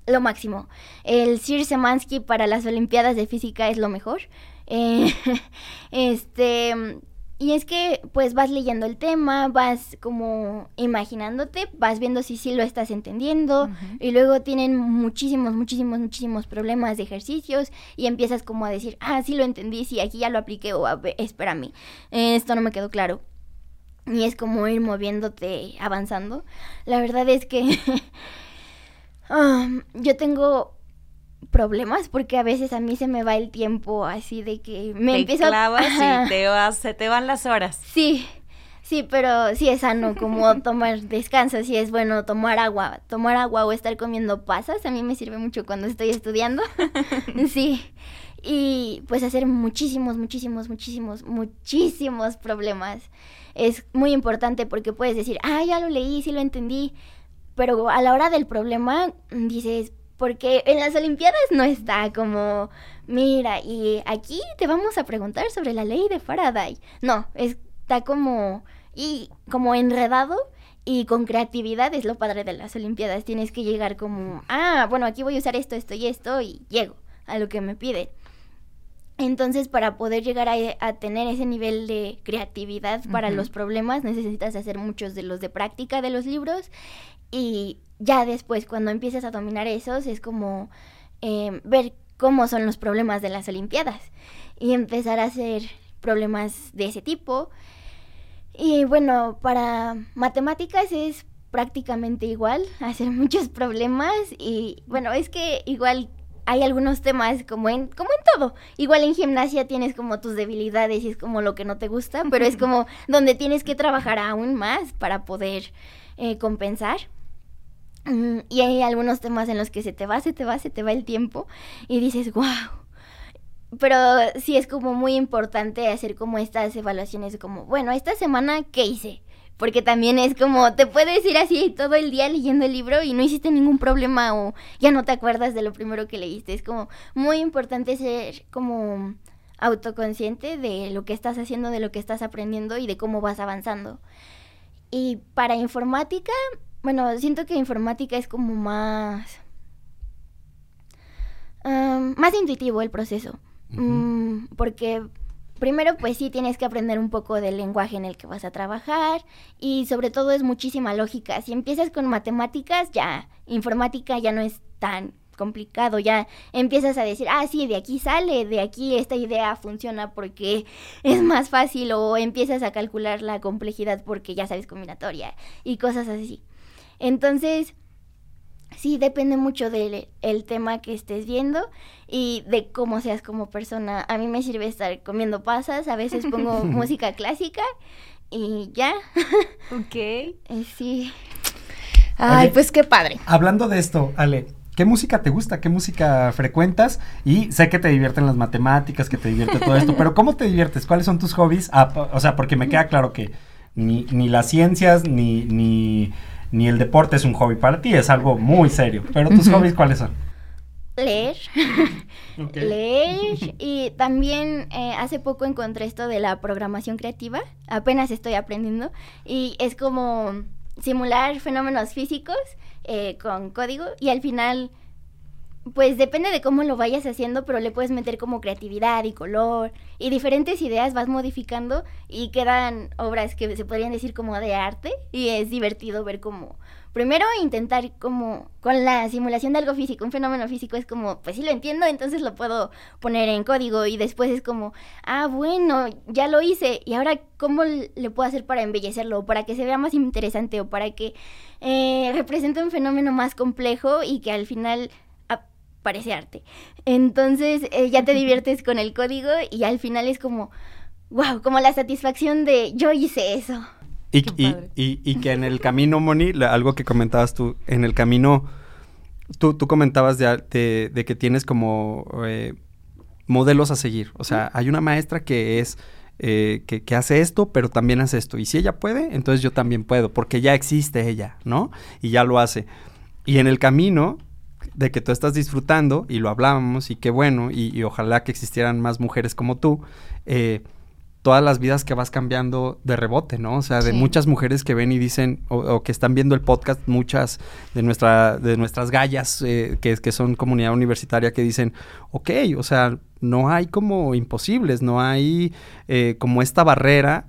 lo máximo. El Sir Semansky para las Olimpiadas de Física es lo mejor. Eh, este. Y es que pues vas leyendo el tema, vas como imaginándote, vas viendo si sí lo estás entendiendo y luego tienen muchísimos, muchísimos, muchísimos problemas de ejercicios y empiezas como a decir, ah, sí lo entendí, sí, aquí ya lo apliqué o a ver, espérame, esto no me quedó claro. Y es como ir moviéndote, avanzando. La verdad es que um, yo tengo problemas porque a veces a mí se me va el tiempo así de que me te empiezo a- clavas y te vas, se te van las horas. Sí, sí, pero sí es sano como tomar descanso, sí es bueno tomar agua, tomar agua o estar comiendo pasas, a mí me sirve mucho cuando estoy estudiando. sí. y pues hacer muchísimos, muchísimos, muchísimos, muchísimos problemas. Es muy importante porque puedes decir, ah, ya lo leí, sí lo entendí, pero a la hora del problema dices, porque en las Olimpiadas no está como, mira, y aquí te vamos a preguntar sobre la ley de Faraday. No, está como, y como enredado y con creatividad es lo padre de las Olimpiadas. Tienes que llegar como, ah, bueno, aquí voy a usar esto, esto y esto y llego a lo que me pide. Entonces, para poder llegar a, tener ese nivel de creatividad para los problemas, necesitas hacer muchos de los de práctica de los libros y ya después, cuando empiezas a dominar esos, es como eh, ver cómo son los problemas de las Olimpiadas y empezar a hacer problemas de ese tipo. Y bueno, para matemáticas es prácticamente igual, hacer muchos problemas y bueno, es que igual hay algunos temas como en, como en todo. Igual en gimnasia tienes como tus debilidades y es como lo que no te gusta, pero es como donde tienes que trabajar aún más para poder eh, compensar. Y hay algunos temas en los que se te va, se te va, se te va el tiempo y dices, wow. Pero sí es como muy importante hacer como estas evaluaciones como, bueno, esta semana, ¿qué hice? porque también es como, te puedes ir así todo el día leyendo el libro y no hiciste ningún problema o ya no te acuerdas de lo primero que leíste. Es como muy importante ser como autoconsciente de lo que estás haciendo, de lo que estás aprendiendo y de cómo vas avanzando. Y para informática, bueno, siento que informática es como más... más intuitivo el proceso. Mm, porque primero pues sí tienes que aprender un poco del lenguaje en el que vas a trabajar y sobre todo es muchísima lógica. Si empiezas con matemáticas, ya informática ya no es tan complicado, ya empiezas a decir, ah, sí, de aquí sale, de aquí esta idea funciona porque es más fácil o empiezas a calcular la complejidad porque ya sabes combinatoria y cosas así. Entonces, sí depende mucho del tema que estés viendo y de cómo seas como persona. A mí me sirve estar comiendo pasas, a veces pongo música clásica y ya. Ok. Eh, sí. Ay, pues qué padre. Hablando de esto, Ale, ¿qué música te gusta? ¿Qué música frecuentas? Y sé que te divierten las matemáticas, que te divierte todo esto, pero ¿cómo te diviertes? ¿Cuáles son tus hobbies? Ah, o sea, porque me queda claro que ni, ni las ciencias, ni, ni ni el deporte es un hobby para ti, es algo muy serio. Pero tus hobbies, ¿cuáles son? Leer. Leer. Y también eh, hace poco encontré esto de la programación creativa. Apenas estoy aprendiendo. Y es como simular fenómenos físicos eh, con código y al final pues depende de cómo lo vayas haciendo, pero le puedes meter como creatividad y color y diferentes ideas vas modificando y quedan obras que se podrían decir como de arte y es divertido ver como primero intentar como con la simulación de algo físico, un fenómeno físico es como, pues sí lo entiendo, entonces lo puedo poner en código y después es como, ah, bueno, ya lo hice y ahora cómo le puedo hacer para embellecerlo, para que se vea más interesante o para que eh, represente un fenómeno más complejo y que al final parece arte. Entonces eh, ya te diviertes con el código y al final es como, wow, como la satisfacción de yo hice eso. Y, y, que en el camino, Moni, algo que comentabas tú, en el camino, tú, tú comentabas de, de, que tienes como eh, modelos a seguir. O sea, hay una maestra que es... Eh, que, que, hace esto, pero también hace esto. Y si ella puede, entonces yo también puedo, porque ya existe ella, ¿no? Y ya lo hace. Y en el camino, de que tú estás disfrutando, y lo hablábamos, y qué bueno, y, ojalá que existieran más mujeres como tú, eh, todas las vidas que vas cambiando de rebote, ¿no? O sea, de muchas mujeres que ven y dicen, o, que están viendo el podcast, muchas de, nuestra, de nuestras gallas, eh, que, que son comunidad universitaria, que dicen, ok, o sea, no hay como imposibles, no hay eh, como esta barrera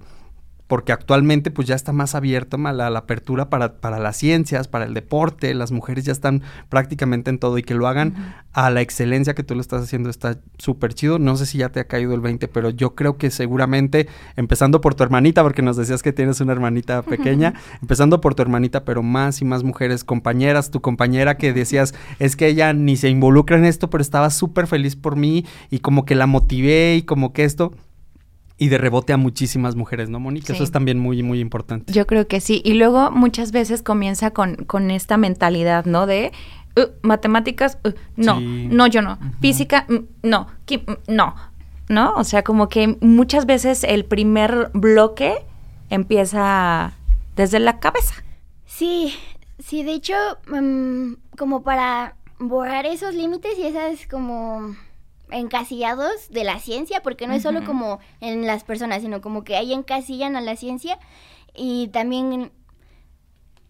porque actualmente pues ya está más abierta la, la apertura para, para, las ciencias, para el deporte, las mujeres ya están prácticamente en todo y que lo hagan a la excelencia que tú lo estás haciendo está súper chido. No sé si ya te ha caído el 20, pero yo creo que seguramente, empezando por tu hermanita, porque nos decías que tienes una hermanita pequeña, empezando por tu hermanita, pero más y más mujeres, compañeras, tu compañera que decías, es que ella ni se involucra en esto, pero estaba súper feliz por mí y como que la motivé y como que esto y de rebote a muchísimas mujeres, ¿no, Mónica? Eso es también muy, muy importante. Yo creo que sí. Y luego muchas veces comienza con, con esta mentalidad, ¿no? De uh, matemáticas, uh, no, Sí. no, yo no. Física, mm, no. Mm, no. ¿No? O sea, como que muchas veces el primer bloque empieza desde la cabeza. Sí, sí, de hecho, mm, como para borrar esos límites y esas como encasillados de la ciencia, porque no es solo como en las personas, sino como que ahí encasillan a la ciencia. Y también,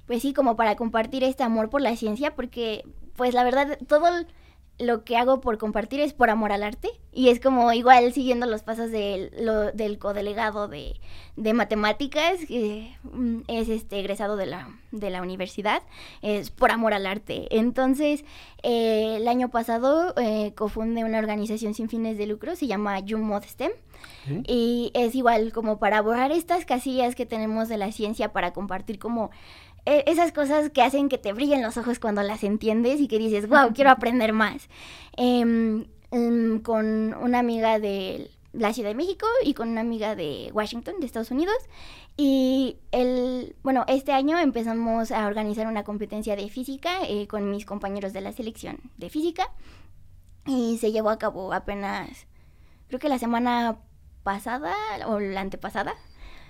pues sí, como para compartir este amor por la ciencia, porque pues la verdad todo lo que hago por compartir es por amor al arte y es como igual siguiendo los pasos del, lo- del codelegado de, de matemáticas, que mm, es este egresado de la, de la universidad, es por amor al arte. Entonces, eh, el año pasado eh, cofundé una organización sin fines de lucro, se llama YouMod STEM, ¿Sí? y es igual como para borrar estas casillas que tenemos de la ciencia, para compartir como esas cosas que hacen que te brillen los ojos cuando las entiendes y que dices, wow, quiero aprender más. Em, em, con una amiga de la Ciudad de México y con una amiga de Washington, de Estados Unidos. Y el, bueno, este año empezamos a organizar una competencia de física eh, con mis compañeros de la selección de física. Y se llevó a cabo apenas, creo que la semana pasada o la antepasada.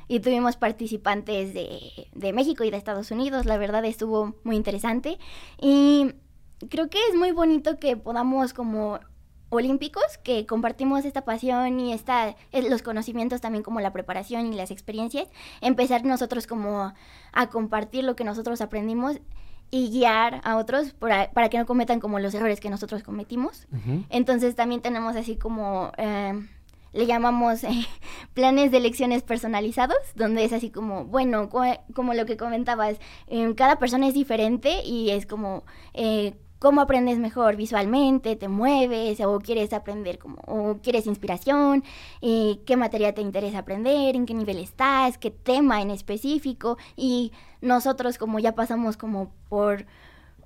Y tuvimos participantes de, de México y de Estados Unidos. La verdad estuvo muy interesante. Y creo que es muy bonito que podamos como olímpicos que compartimos esta pasión y esta, eh, los conocimientos también como la preparación y las experiencias, empezar nosotros como a compartir lo que nosotros aprendimos y guiar a otros para, para que no cometan como los errores que nosotros cometimos. Ujú. Entonces también tenemos así como, eh, le llamamos eh, planes de lecciones personalizados, donde es así como, bueno, co- como lo que comentabas, eh, cada persona es diferente y es como... eh, cómo aprendes mejor visualmente, te mueves o quieres aprender como o quieres inspiración, qué materia te interesa aprender, en qué nivel estás, qué tema en específico y nosotros como ya pasamos como por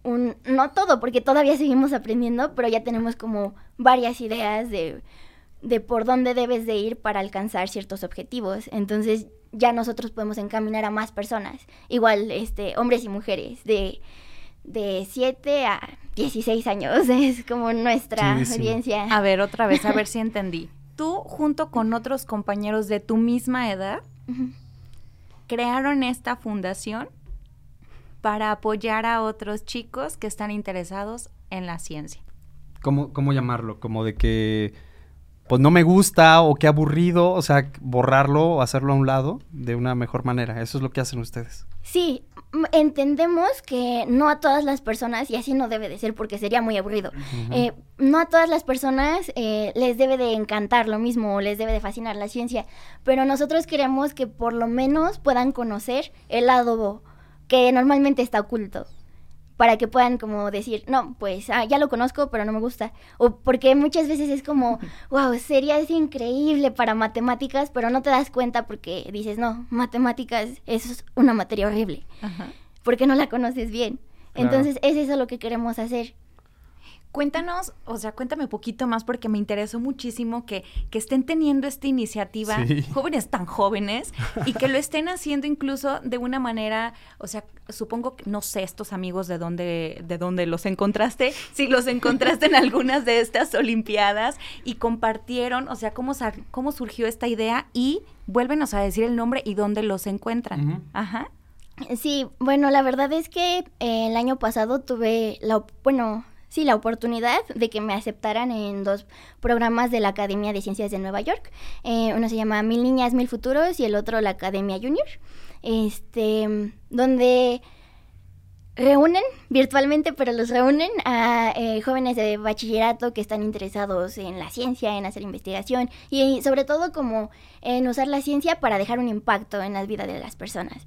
un no todo porque todavía seguimos aprendiendo, pero ya tenemos como varias ideas de de por dónde debes de ir para alcanzar ciertos objetivos. Entonces, ya nosotros podemos encaminar a más personas, igual este hombres y mujeres de de 7 a 16 años, es como nuestra Chidísimo. audiencia. A ver, otra vez, a ver si entendí. Tú, junto con otros compañeros de tu misma edad, crearon esta fundación para apoyar a otros chicos que están interesados en la ciencia. ¿Cómo, ¿Cómo llamarlo? Como de que, pues no me gusta o qué aburrido, o sea, borrarlo o hacerlo a un lado de una mejor manera. Eso es lo que hacen ustedes. Sí, entendemos que no a todas las personas, y así no debe de ser porque sería muy aburrido, eh, no a todas las personas eh, les debe de encantar lo mismo o les debe de fascinar la ciencia, pero nosotros queremos que por lo menos puedan conocer el lado que normalmente está oculto. Para que puedan como decir, no, pues ah, ya lo conozco, pero no me gusta. O porque muchas veces es como, wow, sería es increíble para matemáticas, pero no te das cuenta porque dices, no, matemáticas es una materia horrible porque no la conoces bien. Claro. Entonces es eso lo que queremos hacer. Cuéntanos, o sea, cuéntame un poquito más porque me interesó muchísimo que, que estén teniendo esta iniciativa, Sí. jóvenes tan jóvenes, y que lo estén haciendo incluso de una manera, o sea, supongo que, no sé, estos amigos de dónde, de dónde los encontraste, si los encontraste en algunas de estas Olimpiadas y compartieron, o sea, cómo, cómo surgió esta idea y vuélvenos a decir el nombre y dónde los encuentran. Ajá. Sí, bueno, la verdad es que eh, el año pasado tuve la, bueno, sí, la oportunidad de que me aceptaran en dos programas de la Academia de Ciencias de Nueva York. Eh, uno se llama Mil Niñas, Mil Futuros y el otro la Academia Junior, este, donde reúnen virtualmente, pero los reúnen a eh, jóvenes de bachillerato que están interesados en la ciencia, en hacer investigación y sobre todo como en usar la ciencia para dejar un impacto en la vida de las personas.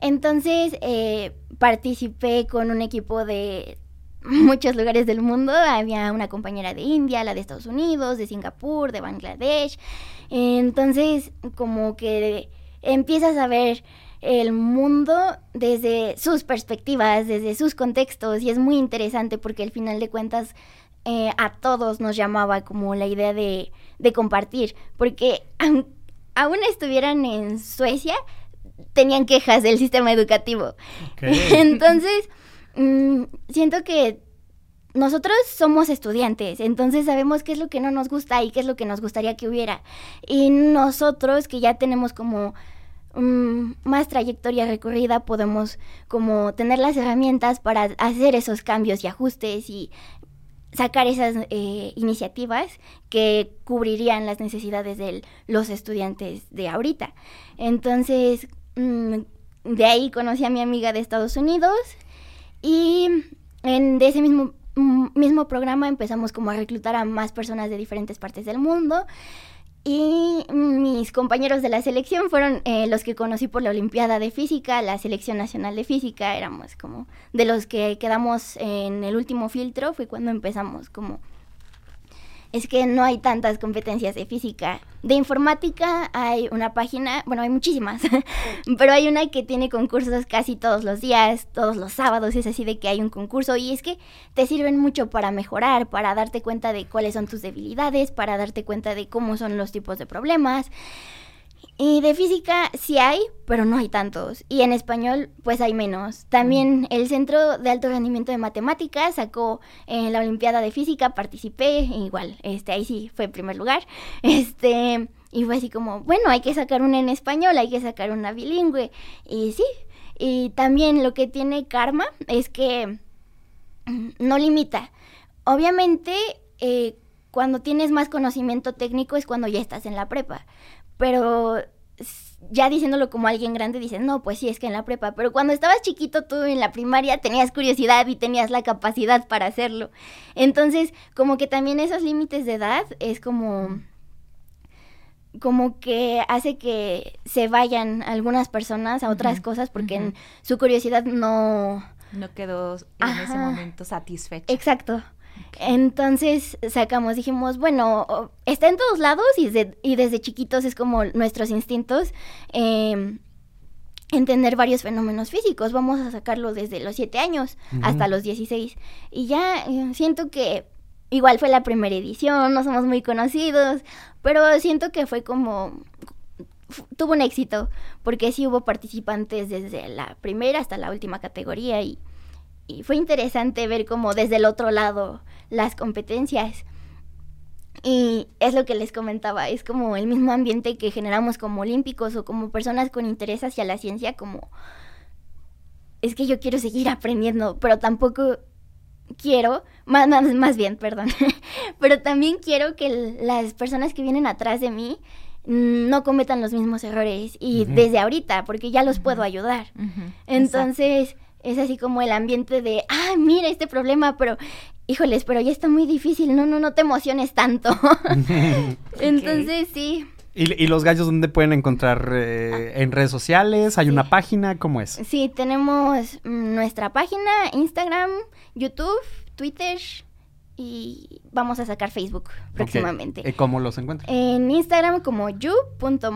Entonces eh, participé con un equipo de muchos lugares del mundo. Había una compañera de India, la de Estados Unidos, de Singapur, de Bangladesh. Entonces como que empiezas a ver el mundo desde sus perspectivas, desde sus contextos y es muy interesante porque al final de cuentas eh, a todos nos llamaba como la idea de, de compartir, porque aun- aún estuvieran en Suecia, tenían quejas del sistema educativo. Entonces, mm, siento que nosotros somos estudiantes, entonces sabemos qué es lo que no nos gusta y qué es lo que nos gustaría que hubiera. Y nosotros que ya tenemos como mm, más trayectoria recorrida, podemos como tener las herramientas para hacer esos cambios y ajustes y sacar esas eh, iniciativas que cubrirían las necesidades de los estudiantes de ahorita. Entonces, mm, de ahí conocí a mi amiga de Estados Unidos y en, de ese mismo Mm, mismo programa empezamos como a reclutar a más personas de diferentes partes del mundo. Y mis compañeros de la selección fueron eh, los que conocí por la Olimpiada de Física, la Selección Nacional de Física, éramos como de los que quedamos en el último filtro, fue cuando empezamos como es que no hay tantas competencias de física. De informática hay una página, bueno, hay muchísimas, pero hay una que tiene concursos casi todos los días, todos los sábados, es así de que hay un concurso y es que te sirven mucho para mejorar, para darte cuenta de cuáles son tus debilidades, para darte cuenta de cómo son los tipos de problemas. Y de física sí hay, pero no hay tantos. Y en español, pues hay menos. También el Centro de Alto Rendimiento de Matemáticas sacó en la Olimpiada de Física, participé, igual, este, ahí sí fue primer lugar. Este, y fue así como, bueno, hay que sacar una en español, hay que sacar una bilingüe. Y sí, y también lo que tiene Karma es que mm, no limita. Obviamente, eh, cuando tienes más conocimiento técnico es cuando ya estás en la prepa pero ya diciéndolo como alguien grande, dices, no, pues sí, es que en la prepa, pero cuando estabas chiquito tú en la primaria tenías curiosidad y tenías la capacidad para hacerlo. Entonces, como que también esos límites de edad es como como que hace que se vayan algunas personas a otras cosas porque en su curiosidad no no quedó en ese momento satisfecha. Exacto. Entonces sacamos, dijimos, bueno, está en todos lados y, y desde chiquitos es como nuestros instintos. Eh, entender varios fenómenos físicos. Vamos a sacarlo desde los 7 años hasta los 16. Y ya eh, siento que igual fue la primera edición, no somos muy conocidos, pero siento que fue como tuvo un éxito porque sí hubo participantes desde la primera hasta la última categoría y y fue interesante ver como desde el otro lado las competencias. Y es lo que les comentaba, es como el mismo ambiente que generamos como olímpicos o como personas con interés hacia la ciencia, como es que yo quiero seguir aprendiendo, pero tampoco quiero, más, más, bien, perdón, pero también quiero que las personas que vienen atrás de mí no cometan los mismos errores y desde ahorita, porque ya los puedo ayudar. Entonces, es así como el ambiente de, ah, mira este problema, pero híjoles, pero ya está muy difícil, no, no, no te emociones tanto. Entonces sí. ¿Y, los gallos dónde pueden encontrar? Eh, ¿En redes sociales? ¿Hay una página? ¿Cómo es? Sí, tenemos mm, nuestra página, Instagram, YouTube, Twitter y vamos a sacar Facebook próximamente. ¿Y ¿Cómo los encuentran? En Instagram como you.mod.stem.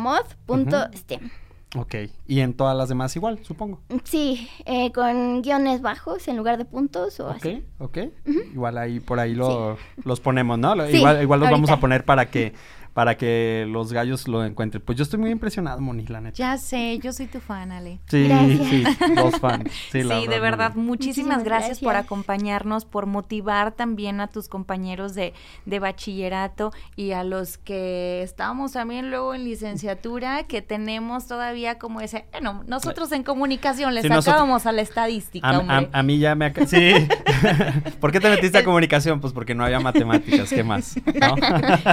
Ok, y en todas las demás igual, supongo. Sí, eh, con guiones bajos en lugar de puntos o así. Ok, ok. Igual ahí, por ahí lo, los ponemos, ¿no? igual igual los vamos a poner para que para que los gallos lo encuentren. Pues yo estoy muy impresionado, Moni, la neta. Ya sé, yo soy tu fan, Ale. Sí, sí, dos fans. Sí, de verdad, muchísimas, gracias, por acompañarnos, por motivar también a tus compañeros de, de bachillerato y a los que estábamos también luego en licenciatura, que tenemos todavía como ese, bueno, nosotros en comunicación les sacábamos a la estadística, a, a, mí ya me... Sí. ¿Por qué te metiste a comunicación? Pues porque no había matemáticas, ¿qué más?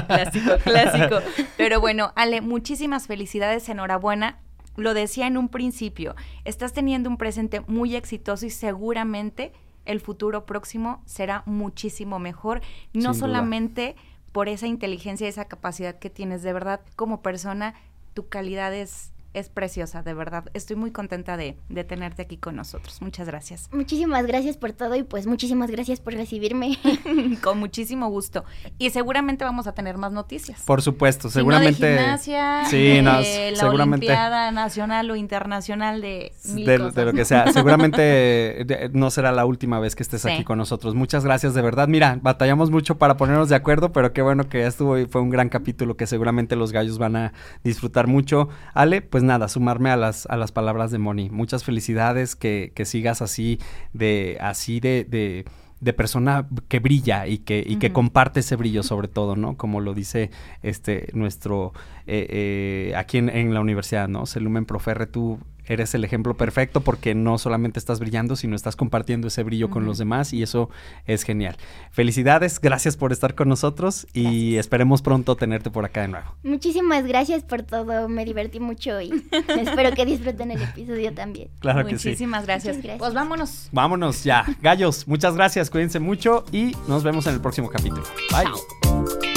clásico, clásico. Pero bueno, Ale, muchísimas felicidades, enhorabuena. Lo decía en un principio, estás teniendo un presente muy exitoso y seguramente el futuro próximo será muchísimo mejor, no solamente por esa inteligencia y esa capacidad que tienes, de verdad, como persona, tu calidad es es preciosa, de verdad. Estoy muy contenta de, de, tenerte aquí con nosotros. Muchas gracias. Muchísimas gracias por todo y pues muchísimas gracias por recibirme. con muchísimo gusto. Y seguramente vamos a tener más noticias. Por supuesto, seguramente. de gimnasia, sí, la seguramente, Olimpiada Nacional o Internacional de de, lo que sea. Seguramente no será la última vez que estés aquí con nosotros. Muchas gracias, de verdad. Mira, batallamos mucho para ponernos de acuerdo, pero qué bueno que ya estuvo y fue un gran capítulo que seguramente los gallos van a disfrutar mucho. Ale, pues nada, sumarme a las, a las palabras de Moni. Muchas felicidades, que, que sigas así de, así de, de persona que brilla y que, y que comparte ese brillo sobre todo, ¿no? Como lo dice este nuestro eh, eh, aquí en, en la universidad, ¿no? Selumen Proferre, tú eres el ejemplo perfecto porque no solamente estás brillando, sino estás compartiendo ese brillo con los demás y eso es genial. Felicidades, gracias por estar con nosotros y esperemos pronto tenerte por acá de nuevo. Muchísimas gracias por todo, me divertí mucho y espero que disfruten el episodio también. Claro que sí. Muchísimas gracias. Gracias. Pues vámonos. Vámonos ya. Gallos, muchas gracias, cuídense mucho y nos vemos en el próximo capítulo. Bye.